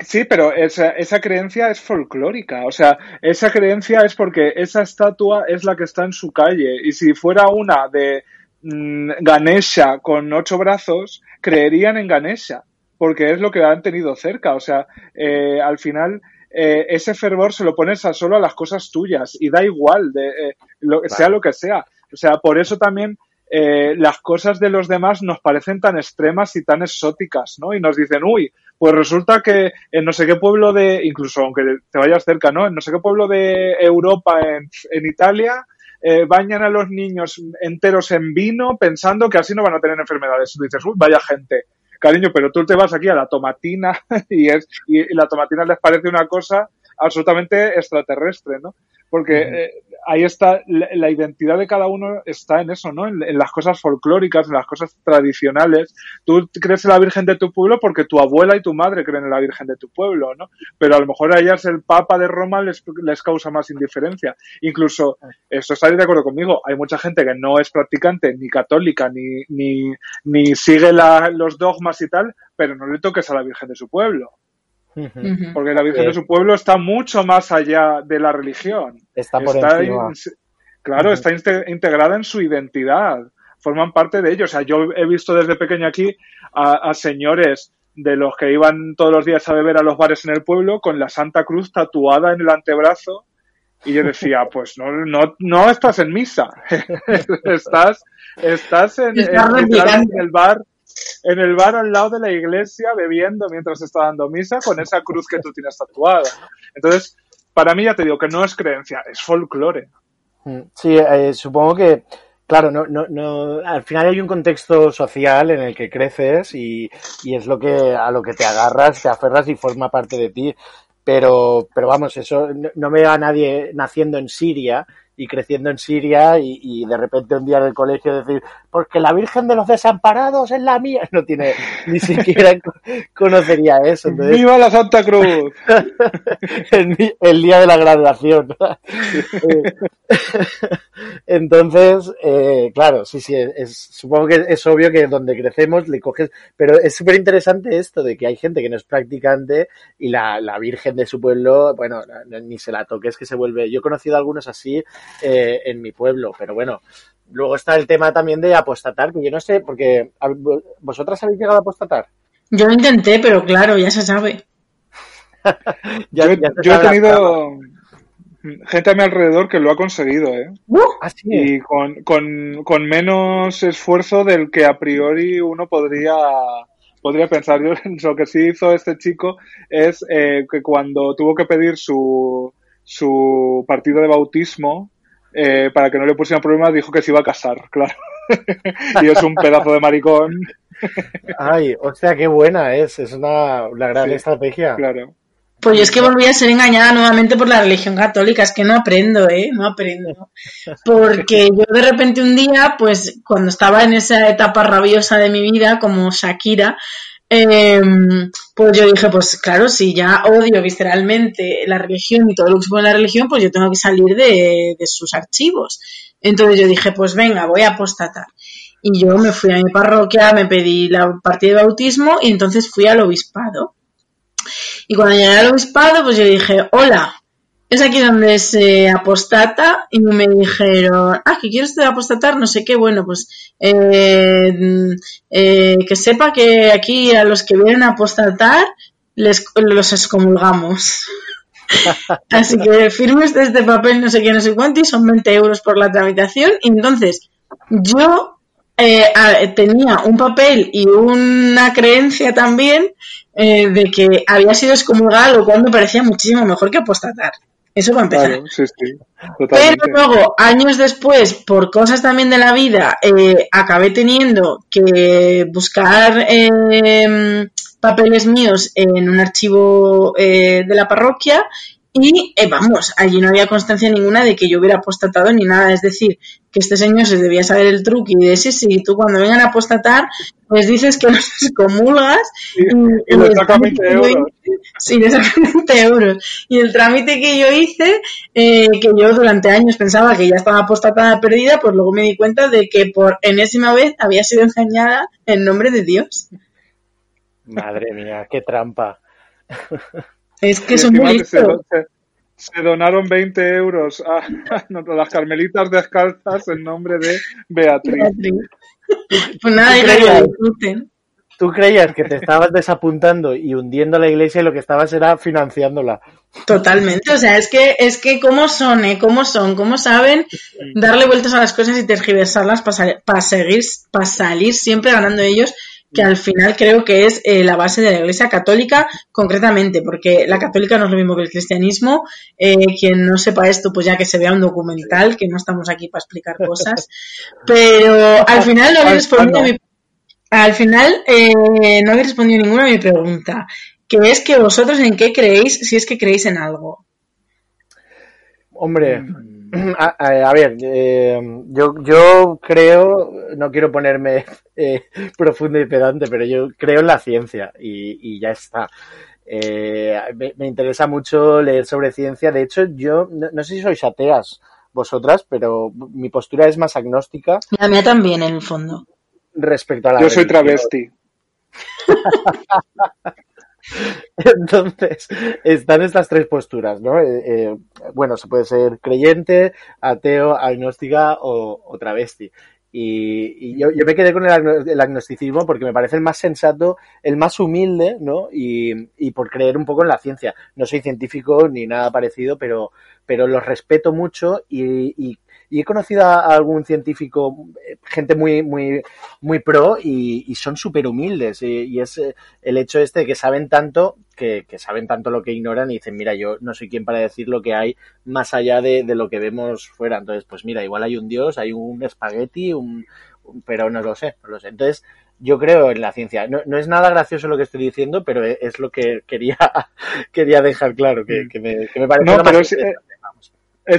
Sí, pero esa, esa creencia es folclórica. O sea, esa creencia es porque esa estatua es la que está en su calle. Y si fuera una de mm, Ganesha con ocho brazos, creerían en Ganesha, porque es lo que han tenido cerca. O sea, eh, al final eh, ese fervor se lo pones a solo a las cosas tuyas y da igual, de, eh, lo, sea lo que sea. O sea, por eso también eh, las cosas de los demás nos parecen tan extremas y tan exóticas, ¿no? Y nos dicen, uy, pues resulta que en no sé qué pueblo de, incluso aunque te vayas cerca, ¿no? En no sé qué pueblo de Europa, en, en Italia, eh, bañan a los niños enteros en vino pensando que así no van a tener enfermedades. Y tú dices, uy, vaya gente. Cariño, pero tú te vas aquí a la tomatina y, es, y la tomatina les parece una cosa absolutamente extraterrestre, ¿no? Porque eh, ahí está, la, identidad de cada uno está en eso, ¿no? En, las cosas folclóricas, en las cosas tradicionales. Tú crees en la Virgen de tu pueblo porque tu abuela y tu madre creen en la Virgen de tu pueblo, ¿no? Pero a lo mejor a ellas el Papa de Roma les, les causa más indiferencia. Incluso, esto estaréis de acuerdo conmigo, hay mucha gente que no es practicante ni católica ni, ni, ni sigue los dogmas y tal, pero no le toques a la Virgen de su pueblo. Porque la Virgen de su pueblo está mucho más allá de la religión. Está por encima. claro, está integrada en su identidad. Forman parte de ellos. O sea, yo he visto desde pequeño aquí a, señores de los que iban todos los días a beber a los bares en el pueblo con la Santa Cruz tatuada en el antebrazo Y yo decía, pues no, no, no estás en misa, estás, estás en el bar, en el bar al lado de la iglesia bebiendo mientras está dando misa con esa cruz que tú tienes tatuada. Entonces, para mí ya te digo que no es creencia, es folclore. Mm, Sí, eh, supongo que, claro, no, no, no, al final hay un contexto social en el que creces y, y es lo que a lo que te agarras, te aferras y forma parte de ti. Pero, pero vamos, eso no, no veo a nadie naciendo en Siria y creciendo en Siria y, y de repente un día en el colegio decir, porque la Virgen de los Desamparados es la mía. No tiene, ni siquiera co- conocería eso. Entonces, ¡Viva la Santa Cruz! el, día de la graduación. Entonces, eh, claro, sí, sí, es, supongo que es obvio que donde crecemos le coges, pero es súper interesante esto de que hay gente que no es practicante y la, la virgen de su pueblo, bueno, no- ni se la toque, es que se vuelve. Yo he conocido a algunos así eh, en mi pueblo, pero bueno. Luego está el tema también de apostatar, que yo no sé, porque ¿a- vosotras habéis llegado a apostatar. Yo lo intenté, pero claro, ya se sabe. Ya- yo, ya se yo he sabe tenido gente a mi alrededor que lo ha conseguido, ¿eh? ¡Uh! Ah. Y con, con, con menos esfuerzo del que a priori uno podría, podría pensar. Yo, lo que sí hizo este chico es eh, que cuando tuvo que pedir su, su partido de bautismo, eh, para que no le pusieran problemas, dijo que se iba a casar, claro. y es un pedazo de maricón, Ay, o sea, qué buena es, es una, una gran Sí, estrategia. claro. Pues yo es que volví a ser engañada nuevamente por la religión católica, es que no aprendo, ¿eh? No aprendo. Porque yo de repente un día, pues cuando estaba en esa etapa rabiosa de mi vida, como Shakira, eh, pues yo dije, pues claro, si ya odio visceralmente la religión y todo lo que supone la religión, pues yo tengo que salir de, de sus archivos. Entonces yo dije, pues venga, voy a apostatar. Y yo me fui a mi parroquia, me pedí la partida de bautismo y entonces fui al obispado. Y cuando llegué al obispado, pues yo dije, hola, es aquí donde se apostata. Y me dijeron, ah, que quieres apostatar, no sé qué, bueno, pues eh, eh, que sepa que aquí a los que vienen a apostatar les, los excomulgamos. Así que firme usted este papel, no sé qué, no sé cuánto, y son 20 euros por la tramitación. Y entonces, yo eh, tenía un papel y una creencia también eh, de que había sido excomulgada, lo cual me parecía muchísimo mejor que apostatar. Eso empezar. Claro, sí, sí, Pero luego, años después, por cosas también de la vida, eh, acabé teniendo que buscar eh, papeles míos en un archivo eh, de la parroquia y, eh, vamos, allí no había constancia ninguna de que yo hubiera apostatado ni nada. Es decir, que este señor se debía saber el truque y de sí, sí, tú cuando vengan a apostatar, pues dices que los excomulgas Y, y le el saca trámite 20 que yo euros. Sí, sacan 20 euros. Y el trámite que yo hice, eh, que yo durante años pensaba que ya estaba apostatada perdida, pues luego me di cuenta de que por enésima vez había sido engañada en nombre de Dios. Madre mía, qué trampa. Es que son muy listos. se- se donaron 20 euros a, a las carmelitas descalzas en nombre de Beatriz. Pues nada, ¿Tú hija, que lo disfruten. Tú creías que te estabas desapuntando y hundiendo la iglesia y lo que estabas era financiándola. Totalmente, o sea, es que, es que cómo son, ¿eh? Cómo son, cómo saben darle vueltas a las cosas y tergiversarlas para seguir, para salir siempre ganando ellos, que al final creo que es eh, la base de la Iglesia Católica concretamente, porque la católica no es lo mismo que el cristianismo. Eh, quien no sepa esto, pues ya que se vea un documental, que no estamos aquí para explicar cosas. Pero al final no habéis respondido a mi, al final eh, no habéis respondido ninguna a mi pregunta, que es que vosotros en qué creéis, si es que creéis en algo. Hombre, a, a- a ver, eh, yo, yo creo, no quiero ponerme eh, profundo y pedante, pero yo creo en la ciencia y, y ya está. Eh, me, me interesa mucho leer sobre ciencia. De hecho, yo no, no sé si sois ateas vosotras, pero mi postura es más agnóstica La mía también, en el fondo. Respecto a la Yo soy travesti. Entonces, están estas tres posturas, ¿no? Eh, eh, bueno, se puede ser creyente, ateo, agnóstica o, o travesti. Y, yo, yo, me quedé con el, agnosticismo porque me parece el más sensato, el más humilde, ¿no? Y, y, por creer un poco en la ciencia. No soy científico ni nada parecido, pero, pero los respeto mucho y, y y he conocido a algún científico, gente muy, muy, muy pro y, son súper humildes. Y, es eh, el hecho este de que saben tanto, que, saben tanto lo que ignoran y dicen, mira, yo no soy quien para decir lo que hay más allá de, lo que vemos fuera. Entonces, pues mira, igual hay un dios, hay un espagueti, un, pero no lo sé, no lo sé. Entonces, yo creo en la ciencia. No, no, es nada gracioso lo que estoy diciendo, pero es lo que quería, quería dejar claro, que, me, que me parece no, pero es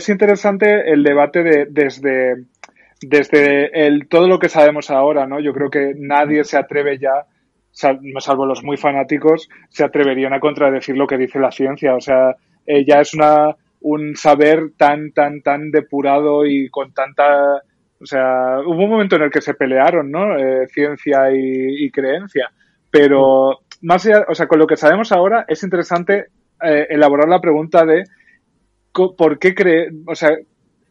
interesante el debate de, desde, desde el, todo lo que sabemos ahora, ¿no? Yo creo que nadie se atreve ya, salvo los muy fanáticos, se atreverían a contradecir lo que dice la ciencia. O sea, eh, ya es una, un saber tan, tan, tan depurado y con tanta. O sea, hubo un momento en el que se pelearon, ¿no? Eh, ciencia y, creencia. Pero más allá, o sea, con lo que sabemos ahora, es interesante eh, elaborar la pregunta de ¿por qué cree, o sea,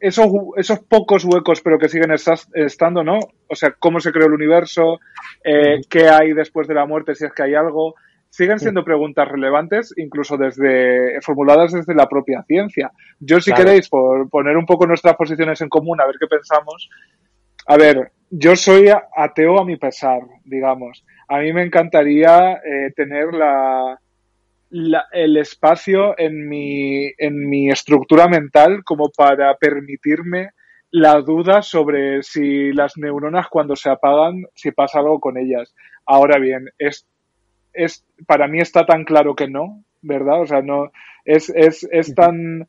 esos, esos pocos huecos pero que siguen estando, ¿no? O sea, cómo se creó el universo, eh, qué hay después de la muerte, si es que hay algo, siguen siendo preguntas relevantes, incluso desde formuladas desde la propia ciencia. Yo, si queréis, por poner un poco nuestras posiciones en común, a ver qué pensamos. A ver, yo soy ateo a mi pesar, digamos. A mí me encantaría eh, tener la, el espacio en mi, en mi estructura mental como para permitirme la duda sobre si las neuronas cuando se apagan, si pasa algo con ellas. Ahora bien, es, es, para mí está tan claro que no, ¿verdad? O sea, no, es, es, es tan,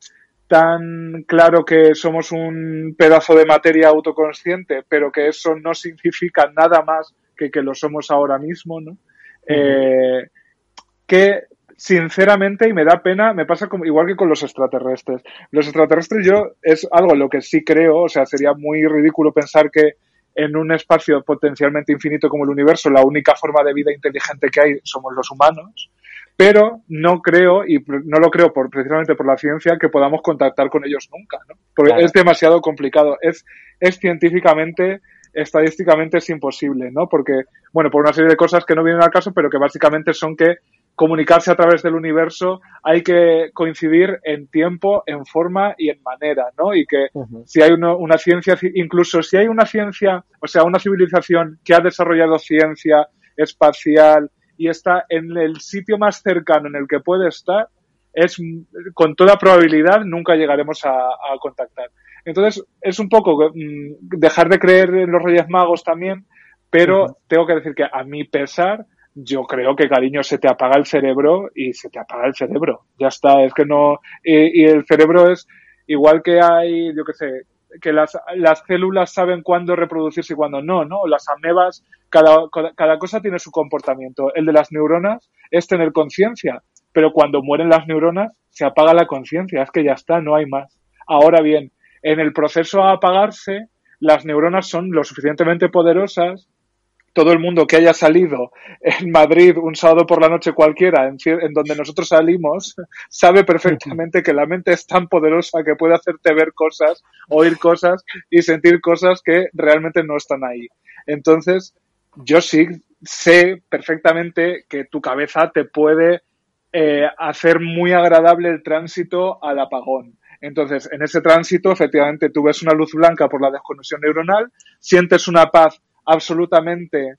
tan claro que somos un pedazo de materia autoconsciente, pero que eso no significa nada más que que lo somos ahora mismo, ¿no? eh, que sinceramente, y me da pena, me pasa como, igual que con los extraterrestres. Los extraterrestres yo es algo en lo que sí creo, o sea, sería muy ridículo pensar que en un espacio potencialmente infinito como el universo, la única forma de vida inteligente que hay somos los humanos, pero no creo, y no lo creo por, precisamente por la ciencia, que podamos contactar con ellos nunca, ¿no? Porque es demasiado complicado. Es, es científicamente, estadísticamente es imposible, ¿no? Porque, bueno, por una serie de cosas que no vienen al caso, pero que básicamente son que comunicarse a través del universo, hay que coincidir en tiempo, en forma y en manera, ¿no? Y que si hay una ciencia, incluso si hay una ciencia, o sea, una civilización que ha desarrollado ciencia espacial y está en el sitio más cercano en el que puede estar, es con toda probabilidad nunca llegaremos a, contactar. Entonces, es un poco mm, dejar de creer en los Reyes Magos también, pero tengo que decir que a mi pesar, yo creo que cariño se te apaga el cerebro y se te apaga el cerebro. Ya está, es que no. Y, el cerebro es igual que hay, yo qué sé, que las, las células saben cuándo reproducirse y cuándo no, ¿no? Las amebas, cada, cada cosa tiene su comportamiento. El de las neuronas es tener conciencia, pero cuando mueren las neuronas se apaga la conciencia, es que ya está, no hay más. Ahora bien, en el proceso a apagarse, las neuronas son lo suficientemente poderosas todo el mundo que haya salido en Madrid un sábado por la noche cualquiera, en, donde nosotros salimos, sabe perfectamente que la mente es tan poderosa que puede hacerte ver cosas, oír cosas y sentir cosas que realmente no están ahí. Entonces, yo sí sé perfectamente que tu cabeza te puede eh, hacer muy agradable el tránsito al apagón. Entonces, en ese tránsito, efectivamente, tú ves una luz blanca por la desconexión neuronal, sientes una paz absolutamente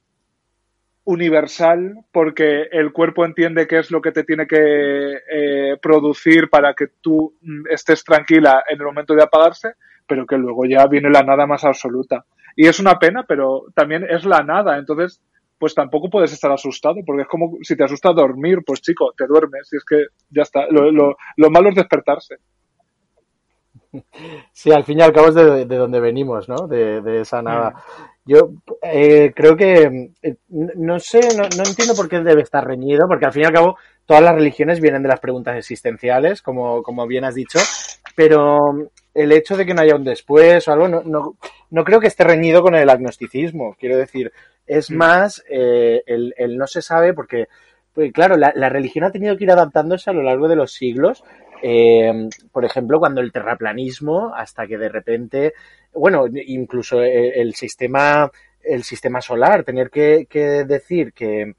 universal porque el cuerpo entiende qué es lo que te tiene que eh, producir para que tú mm, estés tranquila en el momento de apagarse, pero que luego ya viene la nada más absoluta. Y es una pena, pero también es la nada. Entonces, pues tampoco puedes estar asustado, porque es como si te asusta dormir, pues chico, te duermes y es que ya está. Lo, lo, malo es despertarse. Sí, al fin y al cabo es de, donde venimos, ¿no? De, de esa nada. Mm. Yo eh, creo que eh, no sé, no, entiendo por qué debe estar reñido, porque al fin y al cabo todas las religiones vienen de las preguntas existenciales, como, como bien has dicho, pero el hecho de que no haya un después o algo, no, no, no creo que esté reñido con el agnosticismo. Quiero decir, es mm. más eh, el, el, no se sabe porque, pues, claro, la, la, religión ha tenido que ir adaptándose a lo largo de los siglos eh, por ejemplo, cuando el terraplanismo, hasta que de repente, bueno, incluso el, sistema, el sistema solar, tener que, que decir que,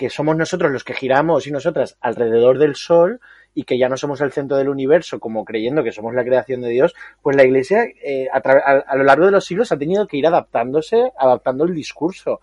que somos nosotros los que giramos y nosotras alrededor del Sol y que ya no somos el centro del universo como creyendo que somos la creación de Dios, pues la Iglesia eh, a, lo largo de los siglos ha tenido que ir adaptándose, adaptando el discurso.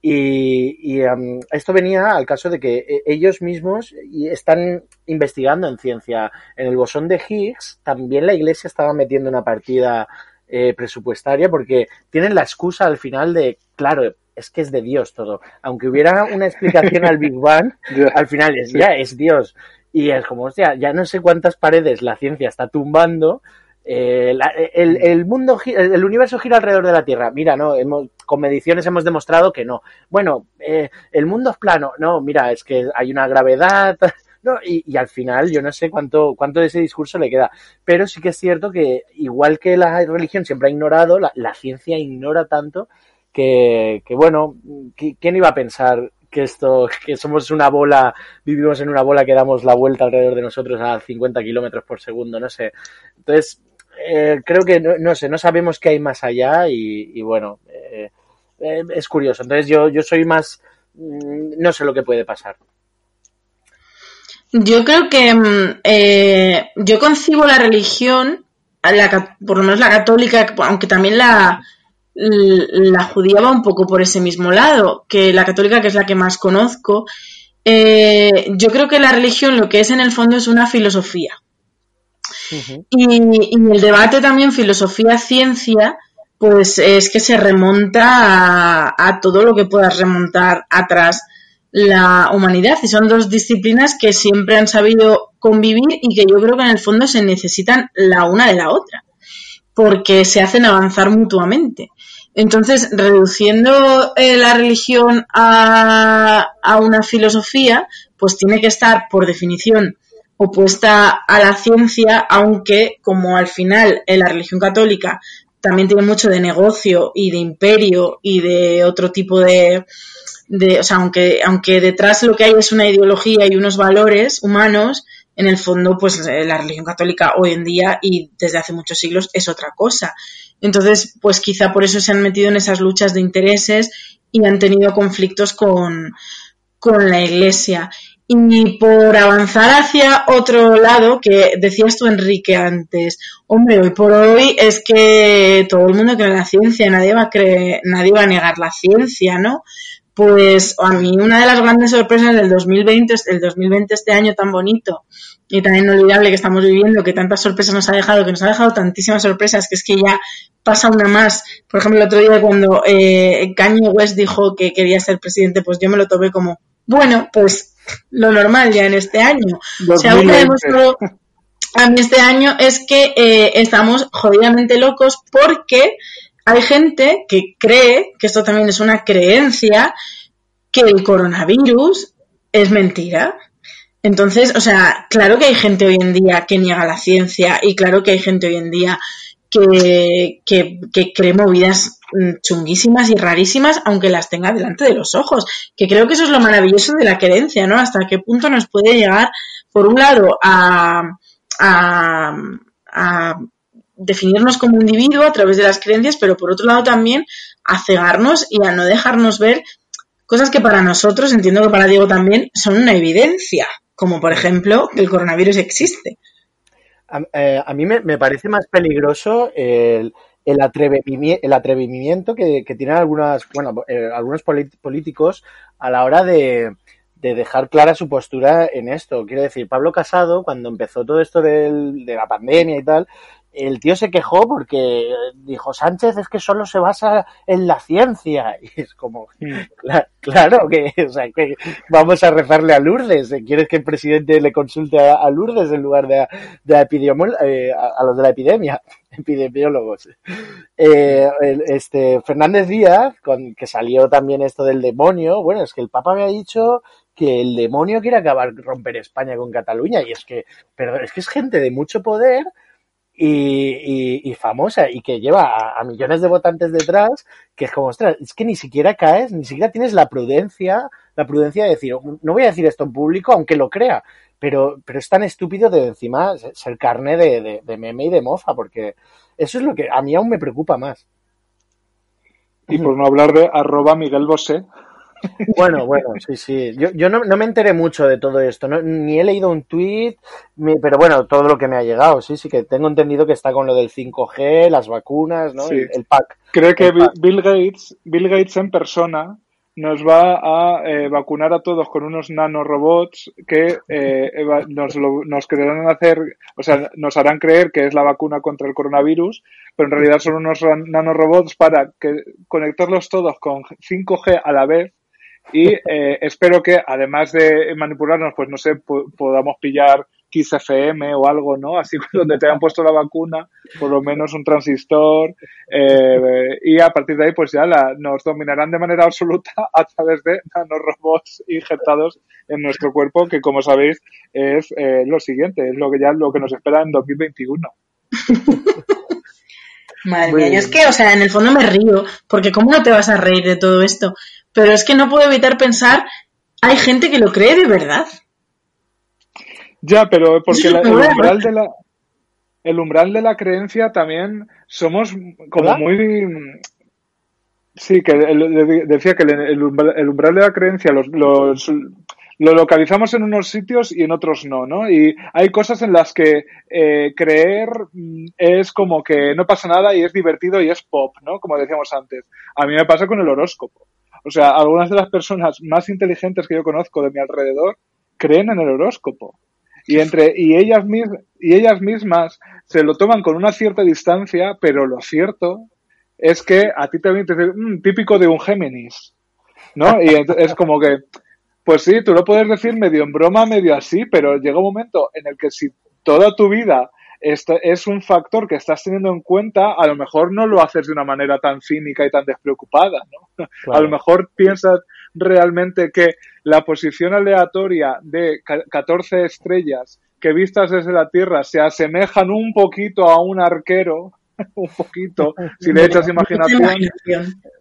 Y, y um, esto venía al caso de que eh, ellos mismos están investigando en ciencia. En el bosón de Higgs también la Iglesia estaba metiendo una partida eh, presupuestaria porque tienen la excusa al final de, claro, es que es de Dios todo. Aunque hubiera una explicación al Big Bang, al final es, ya es Dios. Y es como, hostia, ya no sé cuántas paredes la ciencia está tumbando. Eh, la, el, el, mundo, el universo gira alrededor de la Tierra. Mira, no, hemos, con mediciones hemos demostrado que no. Bueno, eh, el mundo es plano. No, mira, es que hay una gravedad. No, y, y, al final yo no sé cuánto, cuánto de ese discurso le queda. Pero sí que es cierto que, igual que la religión siempre ha ignorado, la, la ciencia ignora tanto que, que bueno, ¿quién iba a pensar que esto, que somos una bola, vivimos en una bola que damos la vuelta alrededor de nosotros a 50 kilómetros por segundo, no sé. Entonces, eh, creo que, no, no, sé, no sabemos qué hay más allá y, bueno, eh, eh, es curioso. Entonces, yo, yo soy más, mm, no sé lo que puede pasar. Yo creo que eh, yo concibo la religión, la, por lo menos la católica, aunque también la, la judía va un poco por ese mismo lado, que la católica, que es la que más conozco, yo creo que la religión lo que es en el fondo es una filosofía. Y, el debate también filosofía-ciencia, pues es que se remonta a, a, todo lo que puedas remontar atrás la humanidad. Y son dos disciplinas que siempre han sabido convivir y que yo creo que en el fondo se necesitan la una de la otra, porque se hacen avanzar mutuamente. Entonces, reduciendo eh, la religión a, a, una filosofía, pues tiene que estar, por definición, opuesta a la ciencia, aunque como al final en la religión católica también tiene mucho de negocio y de imperio y de otro tipo de, de o sea, aunque, aunque detrás lo que hay es una ideología y unos valores humanos, en el fondo, pues la religión católica hoy en día y desde hace muchos siglos es otra cosa. Entonces, pues quizá por eso se han metido en esas luchas de intereses y han tenido conflictos con, con la Iglesia. Y por avanzar hacia otro lado, que decías tú, Enrique, antes, hombre, hoy por hoy es que todo el mundo cree en la ciencia, nadie va a, creer, nadie va a negar la ciencia, ¿no? Pues a mí una de las grandes sorpresas del 2020, el 2020 este año tan bonito y tan inolvidable que estamos viviendo, que tantas sorpresas nos ha dejado, que nos ha dejado tantísimas sorpresas, que es que ya pasa una más. Por ejemplo, el otro día cuando eh, Kanye West dijo que quería ser presidente, pues yo me lo tomé como, bueno, pues lo normal ya en este año. O sea, aún demostrado a mí este año es que eh, estamos jodidamente locos porque hay gente que cree, que esto también es una creencia, que el coronavirus es mentira. Entonces, o sea, claro que hay gente hoy en día que niega la ciencia y claro que hay gente hoy en día que, que, que cree movidas chunguísimas y rarísimas, aunque las tenga delante de los ojos. Que creo que eso es lo maravilloso de la creencia, ¿no? Hasta qué punto nos puede llegar, por un lado, a, a, definirnos como individuo a través de las creencias, pero por otro lado también a cegarnos y a no dejarnos ver cosas que para nosotros, entiendo que para Diego también, son una evidencia, como por ejemplo que el coronavirus existe. A, eh, mí me, parece más peligroso el, el, atrevimiento, que, tienen algunas, bueno, eh, algunos políticos a la hora de, de, dejar clara su postura en esto. Quiero decir, Pablo Casado, cuando empezó todo esto del, de la pandemia y tal, el tío se quejó porque dijo, Sánchez es que solo se basa en la ciencia. Y es como, claro, que, que vamos a rezarle a Lourdes. ¿Quieres que el presidente le consulte a, Lourdes en lugar de a, eh, los de la epidemia? Epidemiólogos. Eh, este, Fernández Díaz, con, que salió también esto del demonio, bueno, es que el Papa había dicho que el demonio quiere acabar romper España con Cataluña y es que, perdón, es que es gente de mucho poder y, y, famosa y que lleva a, a, millones de votantes detrás, que es como, ostras, es que ni siquiera caes, ni siquiera tienes la prudencia, la prudencia de decir, no voy a decir esto en público, aunque lo crea, pero, pero es tan estúpido de encima ser carne de, de, de meme y de mofa, porque eso es lo que a mí aún me preocupa más. Y por no hablar de arroba Miguel Bosé. Bueno, bueno, sí, sí. Yo, yo no, no, me enteré mucho de todo esto, no, ni he leído un tweet, pero bueno, todo lo que me ha llegado, sí, sí, que tengo entendido que está con lo del 5G, las vacunas, ¿no? Sí. El, el, pack. Cree que pack. Bill Gates, Bill Gates en persona nos va a eh, vacunar a todos con unos nanorobots que eh, nos, lo, nos hacer, o sea, nos harán creer que es la vacuna contra el coronavirus, pero en realidad son unos nanorobots para que conectarlos todos con 5G a la vez y eh, espero que además de manipularnos, pues no sé, podamos pillar Kiss FM o algo, ¿no? Así donde te han puesto la vacuna, por lo menos un transistor, eh, y a partir de ahí, pues ya la, nos dominarán de manera absoluta a través de nanorobots injectados en nuestro cuerpo, que como sabéis es eh, lo siguiente, es lo que ya lo que nos espera en 2021. Madre mía, yo es que, o sea, en el fondo me río, porque ¿cómo no te vas a reír de todo esto? Pero es que no puedo evitar pensar, hay gente que lo cree de verdad. Ya, pero porque la, el umbral de la el umbral de la creencia también somos como ¿Hola? muy sí que el, decía que el, umbral, el, umbral, de la creencia los, los, lo localizamos en unos sitios y en otros no, ¿no? Y hay cosas en las que eh, creer es como que no pasa nada y es divertido y es pop, ¿no? Como decíamos antes. A mí me pasa con el horóscopo. O sea, algunas de las personas más inteligentes que yo conozco de mi alrededor creen en el horóscopo. Y entre y ellas mismas y ellas mismas se lo toman con una cierta distancia pero lo cierto es que a ti también te dice mmm, típico de un Géminis no y es como que pues sí tú lo puedes decir medio en broma medio así pero llega un momento en el que si toda tu vida este es un factor que estás teniendo en cuenta, a lo mejor no lo haces de una manera tan cínica y tan despreocupada, ¿no? Claro. A lo mejor piensas realmente que la posición aleatoria de 14 estrellas que vistas desde la Tierra se asemejan un poquito a un arquero, un poquito, si le echas imaginación,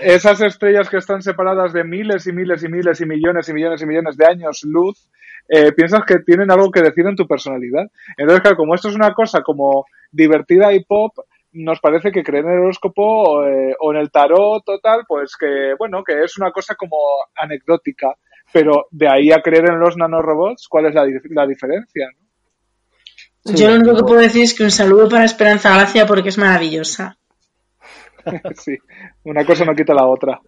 esas estrellas que están separadas de miles y miles y miles y millones y millones y millones de años luz, eh, piensas que tienen algo que decir en tu personalidad. Entonces, claro, como esto es una cosa como divertida y pop, nos parece que creer en el horóscopo eh, o en el tarot total, pues que, bueno, que es una cosa como anecdótica. Pero de ahí a creer en los nanorobots, ¿cuál es la, la diferencia? ¿no? Sí, Yo lo único que puedo decir es que un saludo para Esperanza Gracia porque es maravillosa. sí, una cosa no quita la otra.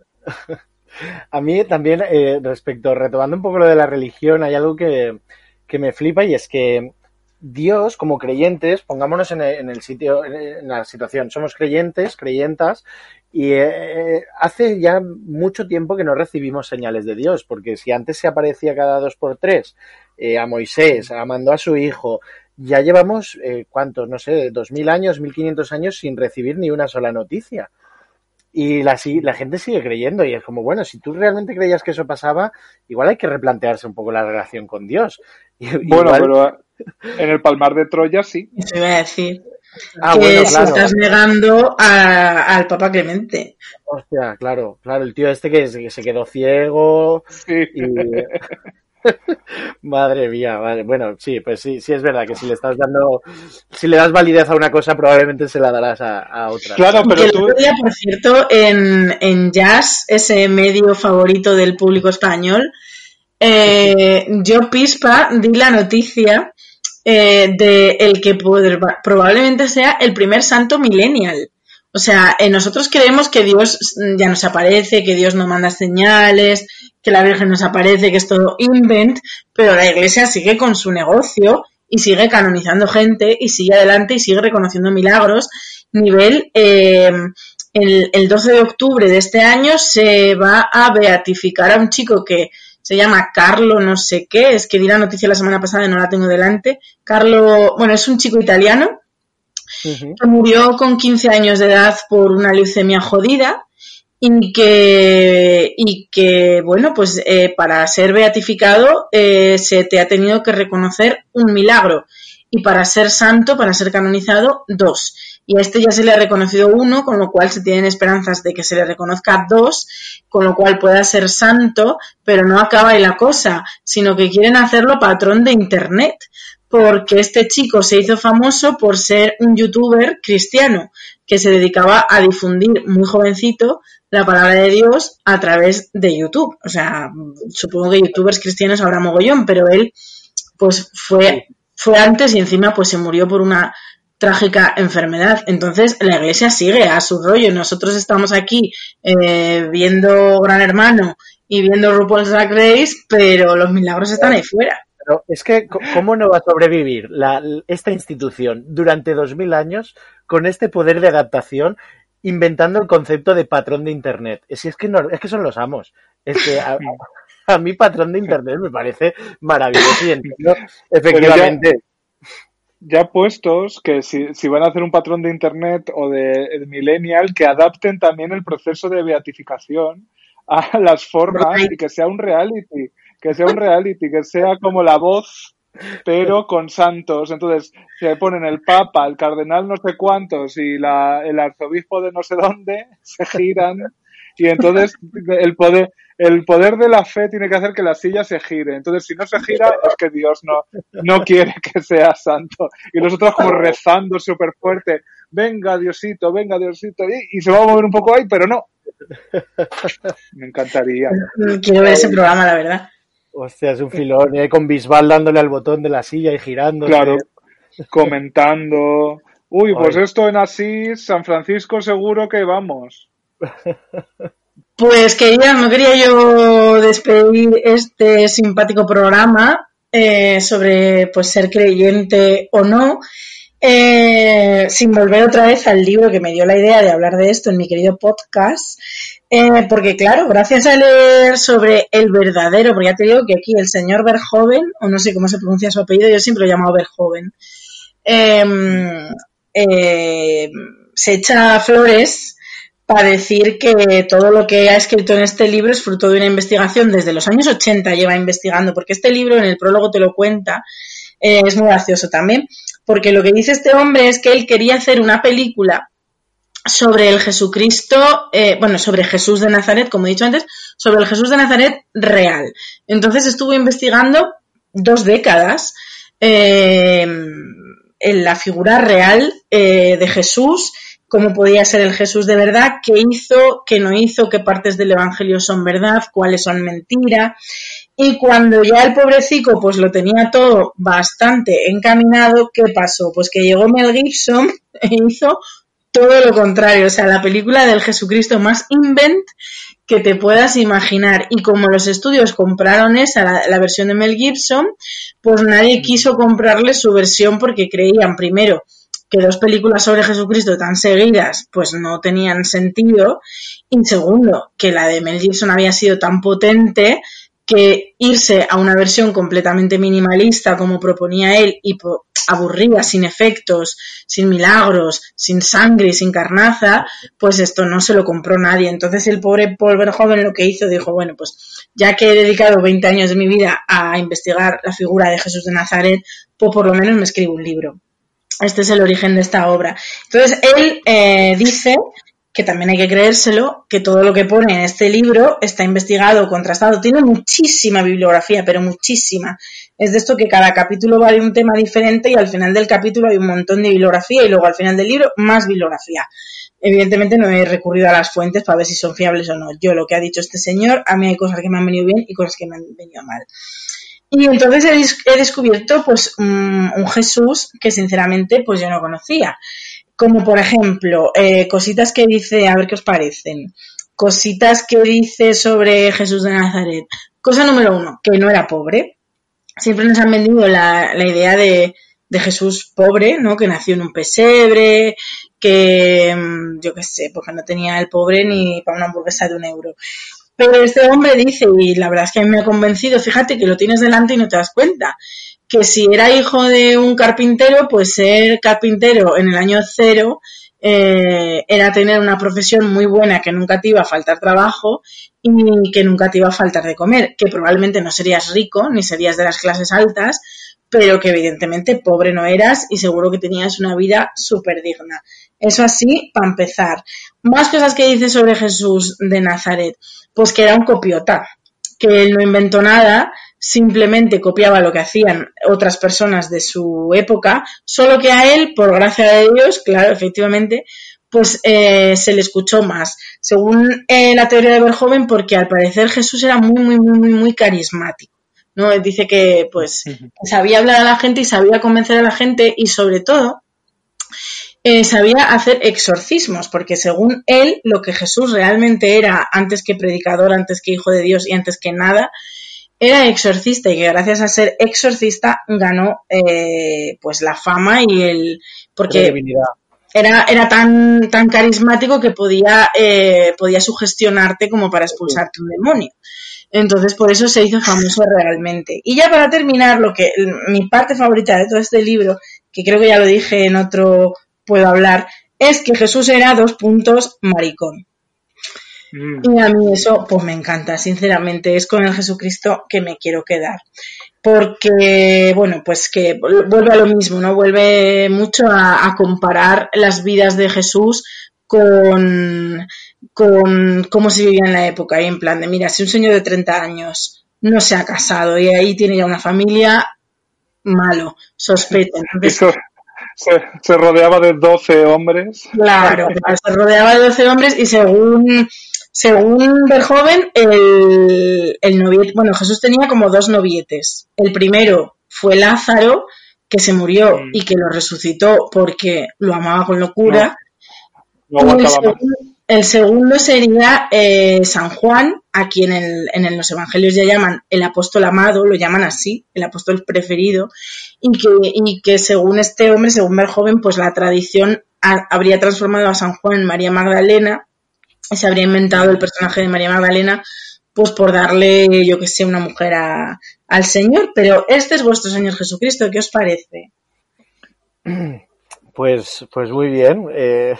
A mí también, eh, respecto, retomando un poco lo de la religión, hay algo que, que me flipa y es que Dios, como creyentes, pongámonos en el, sitio, en la situación, somos creyentes, creyentas, y eh, hace ya mucho tiempo que no recibimos señales de Dios, porque si antes se aparecía cada dos por tres eh, a Moisés, mandó a su hijo, ya llevamos, eh, ¿cuántos? No sé, dos mil años, mil quinientos años sin recibir ni una sola noticia. Y la, la, gente sigue creyendo y es como, bueno, si tú realmente creías que eso pasaba, igual hay que replantearse un poco la relación con Dios. Y, bueno, igual... pero en el Palmar de Troya sí. Eso iba a decir. Ah, que bueno, claro. estás negando a, al Papa Clemente. Hostia, claro, claro, el tío este que, que se quedó ciego. Sí. Y... Madre mía, vale. Bueno, sí, pues sí, sí es verdad que si le estás dando, si le das validez a una cosa, probablemente se la darás a, a otra. Claro, pero que tú... día, por cierto, en, en Jazz, ese medio favorito del público español, eh, yo, Pispa, di la noticia eh, de el que poder, probablemente sea el primer santo millennial. O sea, eh, nosotros creemos que Dios ya nos aparece, que Dios no manda señales, que la Virgen nos aparece, que es todo invent, pero la Iglesia sigue con su negocio y sigue canonizando gente y sigue adelante y sigue reconociendo milagros. Nivel, eh, el, el 12 de octubre de este año se va a beatificar a un chico que se llama Carlo no sé qué, es que di la noticia la semana pasada y no la tengo delante. Carlo, bueno, es un chico italiano uh -huh. que murió con 15 años de edad por una leucemia jodida y que, y que bueno, pues eh, para ser beatificado eh, se te ha tenido que reconocer un milagro. y para ser santo, para ser canonizado, dos. Y a este ya se le ha reconocido uno, con lo cual se tienen esperanzas de que se le reconozca dos, con lo cual pueda ser santo, pero no acaba ahí la cosa, sino que quieren hacerlo patrón de Internet, porque este chico se hizo famoso por ser un youtuber cristiano que se dedicaba a difundir muy jovencito la palabra de Dios a través de YouTube. O sea, supongo que youtubers cristianos habrá mogollón, pero él pues fue, fue antes y encima pues se murió por una trágica enfermedad. Entonces la iglesia sigue a su rollo. Nosotros estamos aquí eh, viendo Gran Hermano y viendo RuPaul's Drag Race, pero los milagros están ahí fuera. Pero es que, ¿cómo no va a sobrevivir la, esta institución durante dos mil años con este poder de adaptación inventando el concepto de patrón de Internet? Es, es, que, no, es que son los amos. Es que a, a mí patrón de Internet me parece maravilloso y entiendo efectivamente ya puestos que si, si, van a hacer un patrón de Internet o de, de, Millennial, que adapten también el proceso de beatificación a las formas y que sea un reality, que sea un reality, que sea como la voz, pero con santos. Entonces se ponen el Papa, el Cardenal no sé cuántos y la, el arzobispo de no sé dónde, se giran y entonces el poder el poder de la fe tiene que hacer que la silla se gire. Entonces, si no se gira, es que Dios no, no quiere que sea santo. Y nosotros como rezando súper fuerte, venga Diosito, venga Diosito, y, y, se va a mover un poco ahí, pero no. Me encantaría. Quiero ver ese programa, la verdad. Hostia, es un filón, ¿eh? con Bisbal dándole al botón de la silla y girando. Claro, comentando. Uy, pues esto en Asís, San Francisco seguro que vamos. Pues quería, no quería yo despedir este simpático programa eh, sobre pues ser creyente o no, eh, sin volver otra vez al libro que me dio la idea de hablar de esto en mi querido podcast, eh, porque claro, gracias a leer sobre el verdadero, porque ya te digo que aquí el señor Verhoeven, o no sé cómo se pronuncia su apellido, yo siempre lo he llamado Verhoeven, em, eh, se echa flores para decir que todo lo que ha escrito en este libro es fruto de una investigación desde los años 80 lleva investigando, porque este libro en el prólogo te lo cuenta, eh, es muy gracioso también, porque lo que dice este hombre es que él quería hacer una película sobre el Jesucristo, eh, bueno, sobre Jesús de Nazaret, como he dicho antes, sobre el Jesús de Nazaret real. Entonces estuvo investigando dos décadas eh, en la figura real de Jesús cómo podía ser el Jesús de verdad, qué hizo, qué no hizo, qué partes del Evangelio son verdad, cuáles son mentira. Y cuando ya el pobrecico pues lo tenía todo bastante encaminado, ¿qué pasó? Pues que llegó Mel Gibson e hizo todo lo contrario, o sea, la película del Jesucristo más invent que te puedas imaginar. Y como los estudios compraron esa, la, la versión de Mel Gibson, pues nadie quiso comprarle su versión porque creían primero que dos películas sobre Jesucristo tan seguidas pues no tenían sentido y segundo que la de Mel Gibson había sido tan potente que irse a una versión completamente minimalista como proponía él y aburrida, sin efectos, sin milagros, sin sangre, sin carnaza, pues esto no se lo compró nadie. Entonces el pobre Paul Verhoeven lo que hizo dijo, bueno, pues ya que he dedicado 20 años de mi vida a investigar la figura de Jesús de Nazaret, pues por lo menos me escribo un libro. Este es el origen de esta obra. Entonces, él eh, dice que también hay que creérselo, que todo lo que pone en este libro está investigado, contrastado, tiene muchísima bibliografía, pero muchísima. Es de esto que cada capítulo va de un tema diferente y al final del capítulo hay un montón de bibliografía y luego al final del libro más bibliografía. Evidentemente no he recurrido a las fuentes para ver si son fiables o no. Yo lo que ha dicho este señor, a mí hay cosas que me han venido bien y cosas que me han venido mal. Y entonces he, descubierto pues un, un, Jesús que sinceramente pues yo no conocía. Como por ejemplo, eh, cositas que dice, a ver qué os parecen. Cositas que dice sobre Jesús de Nazaret. Cosa número uno, que no era pobre. Siempre nos han vendido la, la idea de, de Jesús pobre, ¿no? Que nació en un pesebre, que mm, yo qué sé, porque no tenía el pobre ni para una hamburguesa de un euro. Pero este hombre dice, y la verdad es que a mí me ha convencido, fíjate que lo tienes delante y no te das cuenta, que si era hijo de un carpintero, pues ser carpintero en el año cero eh, era tener una profesión muy buena que nunca te iba a faltar trabajo y que nunca te iba a faltar de comer, que probablemente no serías rico ni serías de las clases altas, pero que evidentemente pobre no eras y seguro que tenías una vida súper digna. Eso así, para empezar. Más cosas que dice sobre Jesús de Nazaret. Pues que era un copiota, que él no inventó nada, simplemente copiaba lo que hacían otras personas de su época, solo que a él, por gracia de Dios, claro, efectivamente, pues eh, se le escuchó más. Según eh, la teoría de Verhoeven, porque al parecer Jesús era muy, muy, muy, muy, muy carismático. ¿no? Dice que pues sabía hablar a la gente y sabía convencer a la gente y sobre todo eh, sabía hacer exorcismos, porque según él, lo que Jesús realmente era, antes que predicador, antes que hijo de Dios y antes que nada, era exorcista y que gracias a ser exorcista ganó eh, pues la fama y el porque era, era tan, tan carismático que podía, eh, podía sugestionarte como para expulsarte un demonio. Entonces, por eso se hizo famoso realmente. Y ya para terminar, lo que mi parte favorita de todo este libro, que creo que ya lo dije en otro puedo hablar, es que Jesús era dos puntos maricón. Mm. Y a mí eso, pues me encanta, sinceramente, es con el Jesucristo que me quiero quedar. Porque, bueno, pues que vuelve a lo mismo, ¿no? Vuelve mucho a, a comparar las vidas de Jesús con, con cómo se vivía en la época. Y en plan de, mira, si un señor de 30 años no se ha casado y ahí tiene ya una familia, malo, sospeten. Se, rodeaba de 12 hombres. Claro, se rodeaba de 12 hombres y según, según Verjoven, el, el noviete, bueno, Jesús tenía como dos novietes. El primero fue Lázaro, que se murió mm. y que lo resucitó porque lo amaba con locura. el, segundo, sería eh, San Juan, a quien en, los evangelios ya llaman el apóstol amado, lo llaman así, el apóstol preferido, y que, y que según este hombre, según joven, pues la tradición habría transformado a San Juan en María Magdalena, se habría inventado el personaje de María Magdalena, pues por darle, yo que sé, una mujer al Señor. Pero este es vuestro Señor Jesucristo, ¿qué os parece? Pues, pues muy bien. Eh,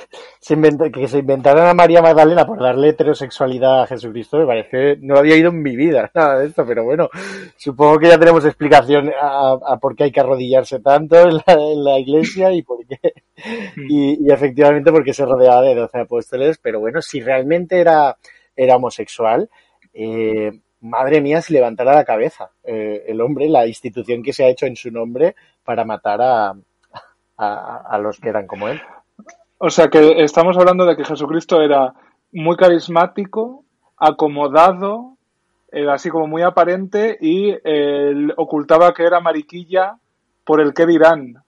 que se inventaran a María Magdalena por darle heterosexualidad a Jesucristo me parece, no lo había oído en mi vida, nada de esto, pero bueno, supongo que ya tenemos explicación a, por qué hay que arrodillarse tanto en la, iglesia y por qué, mm. y, efectivamente porque se rodeaba de doce apóstoles, pero bueno, si realmente era, era homosexual, eh, madre mía, si levantara la cabeza eh, el hombre, la institución que se ha hecho en su nombre para matar a, a, los que eran como él. O sea que estamos hablando de que Jesucristo era muy carismático, acomodado, era así como muy aparente y él ocultaba que era mariquilla por el que dirán.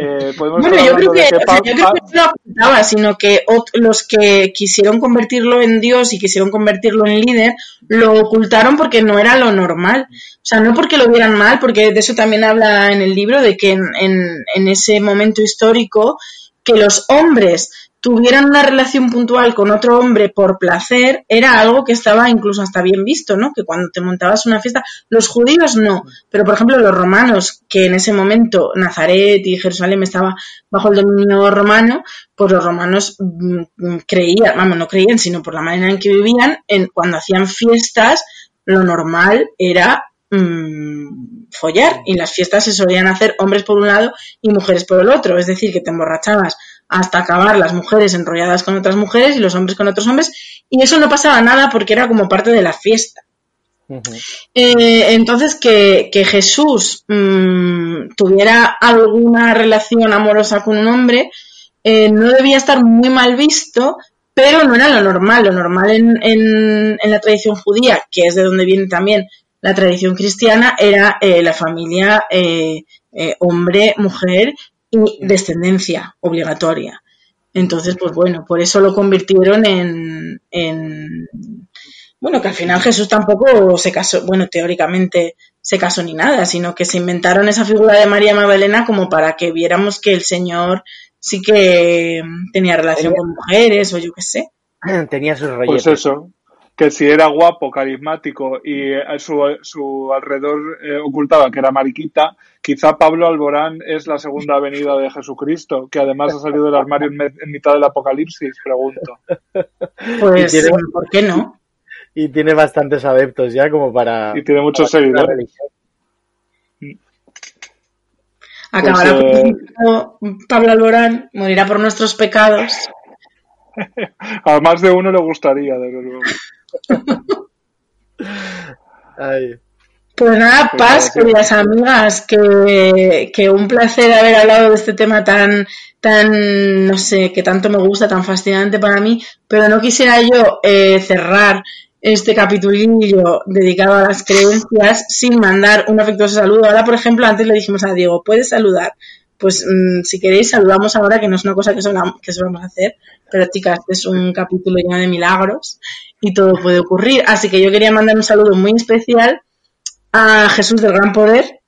Eh, bueno, yo creo que, no lo ocultaba, sino que los que quisieron convertirlo en Dios y quisieron convertirlo en líder, lo ocultaron porque no era lo normal. O sea, no porque lo vieran mal, porque de eso también habla en el libro, de que en, en ese momento histórico, que los hombres tuvieran una relación puntual con otro hombre por placer era algo que estaba incluso hasta bien visto, ¿no? Que cuando te montabas una fiesta, los judíos no, pero por ejemplo los romanos, que en ese momento Nazaret y Jerusalén estaba bajo el dominio romano, pues los romanos mm, mm, creían, vamos, no creían, sino por la manera en que vivían, en, cuando hacían fiestas, lo normal era mmm, follar. Y las fiestas se solían hacer hombres por un lado y mujeres por el otro, es decir, que te emborrachabas hasta acabar las mujeres enrolladas con otras mujeres y los hombres con otros hombres, y eso no pasaba nada porque era como parte de la fiesta. Eh, entonces, que, Jesús mm, tuviera alguna relación amorosa con un hombre eh, no debía estar muy mal visto, pero no era lo normal. Lo normal en, en, la tradición judía, que es de donde viene también la tradición cristiana, era eh, la familia hombre, mujer y descendencia obligatoria. Entonces, pues bueno, por eso lo convirtieron en, en, bueno, que al final Jesús tampoco se casó, bueno, teóricamente se casó ni nada, sino que se inventaron esa figura de María Magdalena como para que viéramos que el Señor sí que tenía relación con mujeres o yo qué sé. Tenía sus reyes. Pues eso, que si era guapo, carismático y a su, su alrededor eh, ocultaba que era mariquita, quizá Pablo Alborán es la segunda venida de Jesucristo, que además ha salido del armario en, mitad del apocalipsis, pregunto. Pues, tiene, ¿por qué no? Y tiene bastantes adeptos ya como para... Y tiene muchos seguidores. Acabará Pues, eh, Pablo Alborán, morirá por nuestros pecados. A más de uno le gustaría, desde luego. Ay, Pues nada, Pues paz, queridas amigas, que, que un placer haber hablado de este tema tan, tan, no sé, que tanto me gusta, tan fascinante para mí, pero no quisiera yo eh, cerrar este capitulillo dedicado a las creencias sin mandar un afectuoso saludo. Ahora, por ejemplo, antes le dijimos a Diego, ¿puedes saludar? Pues mm, si queréis, saludamos ahora, que no es una cosa que, solam- que solamos hacer, pero chicas, es un capítulo lleno de milagros y todo puede ocurrir. Así que yo quería mandar un saludo muy especial a Jesús del Gran Poder,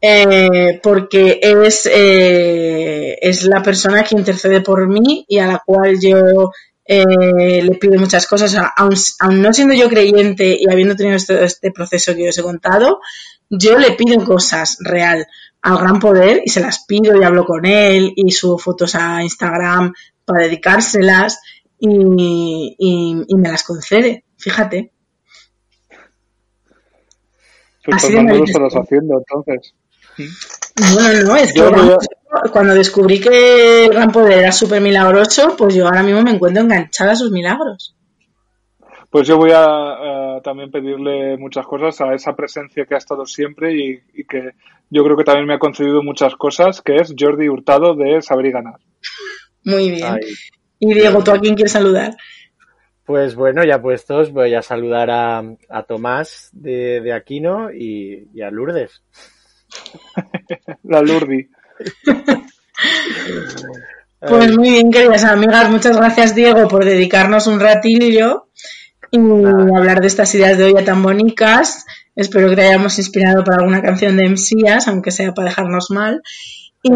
eh, porque es, eh, es la persona que intercede por mí y a la cual yo eh, le pido muchas cosas, aun no siendo yo creyente y habiendo tenido este, este proceso que os he contado, yo le pido cosas real al Gran Poder y se las pido y hablo con él y subo fotos a Instagram para dedicárselas y, y- y me las concede, fíjate. Pues Así de lo manifiesto. estarás haciendo, entonces. Bueno, no, es que a- vamos, cuando descubrí que el gran poder era súper milagroso, pues yo ahora mismo me encuentro enganchada a sus milagros. Pues yo voy a, eh, también pedirle muchas cosas a esa presencia que ha estado siempre y, y que yo creo que también me ha concedido muchas cosas, que es Jordi Hurtado de Saber y Ganar. Muy bien. ay. Y Diego, ¿tú a quién quieres saludar? Pues bueno, ya puestos, voy a saludar a, a Tomás de, de Aquino y, y a Lourdes. La Lurdi. Pues muy bien, queridas amigas, muchas gracias Diego por dedicarnos un ratillo y hablar de estas ideas de olla tan bonitas. Espero que te hayamos inspirado para alguna canción de Mesías, aunque sea para dejarnos mal. Y,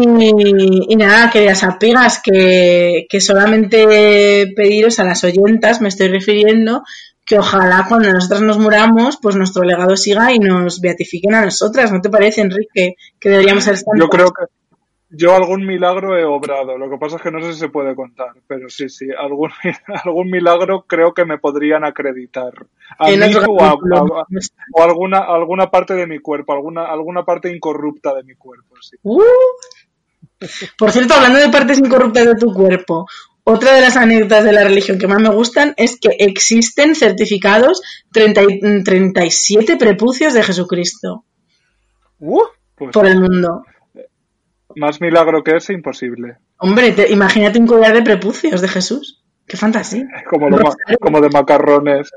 y nada, queridas amigas, que, que solamente pediros a las oyentas, me estoy refiriendo, que ojalá cuando nosotras nos muramos, pues nuestro legado siga y nos beatifiquen a nosotras. ¿No te parece, Enrique, que deberíamos ser santas? Yo creo que yo algún milagro he obrado. Lo que pasa es que no sé si se puede contar, pero sí, sí, algún, algún milagro creo que me podrían acreditar. A mí o, a- o alguna, alguna parte de mi cuerpo, alguna, alguna parte incorrupta de mi cuerpo, sí. Uh. Por cierto, hablando de partes incorruptas de tu cuerpo, otra de las anécdotas de la religión que más me gustan es que existen certificados 30 y- 37 prepucios de Jesucristo ¡uh! Pues por el mundo. Más milagro que ese, imposible. Hombre, te- imagínate un collar de prepucios de Jesús. ¡Qué fantasía! Como, lo ma- como de macarrones.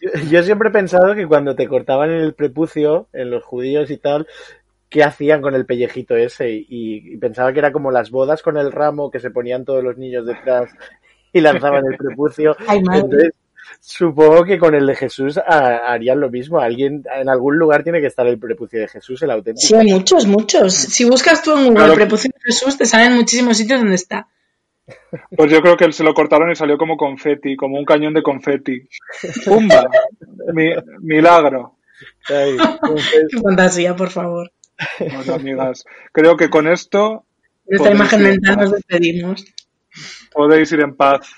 Yo, yo siempre he pensado que cuando te cortaban el prepucio, en los judíos y tal, ¿qué hacían con el pellejito ese? Y, y pensaba que era como las bodas con el ramo que se ponían todos los niños detrás y lanzaban el prepucio. Ay, madre. Entonces, supongo que con el de Jesús ha- harían lo mismo. Alguien, en algún lugar tiene que estar el prepucio de Jesús, el auténtico. Sí, hay muchos, muchos. Si buscas tú en Google Claro. prepucio de Jesús, te salen muchísimos sitios donde está. Pues yo creo que se lo cortaron y salió como confeti, como un cañón de confeti. ¡Pumba! Mi- milagro. Ay, ¡Qué fantasía, por favor! Bueno, amigas, creo que con esto esta imagen mental nos despedimos. podéis ir en paz.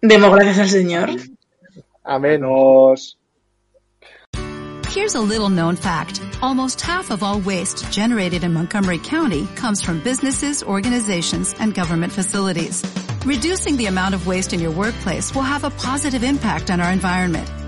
Demos gracias al Señor. amén. Nos... Here's a little known fact. Almost half of all waste generated in Montgomery County comes from businesses, organizations, and government facilities. Reducing the amount of waste in your workplace will have a positive impact on our environment.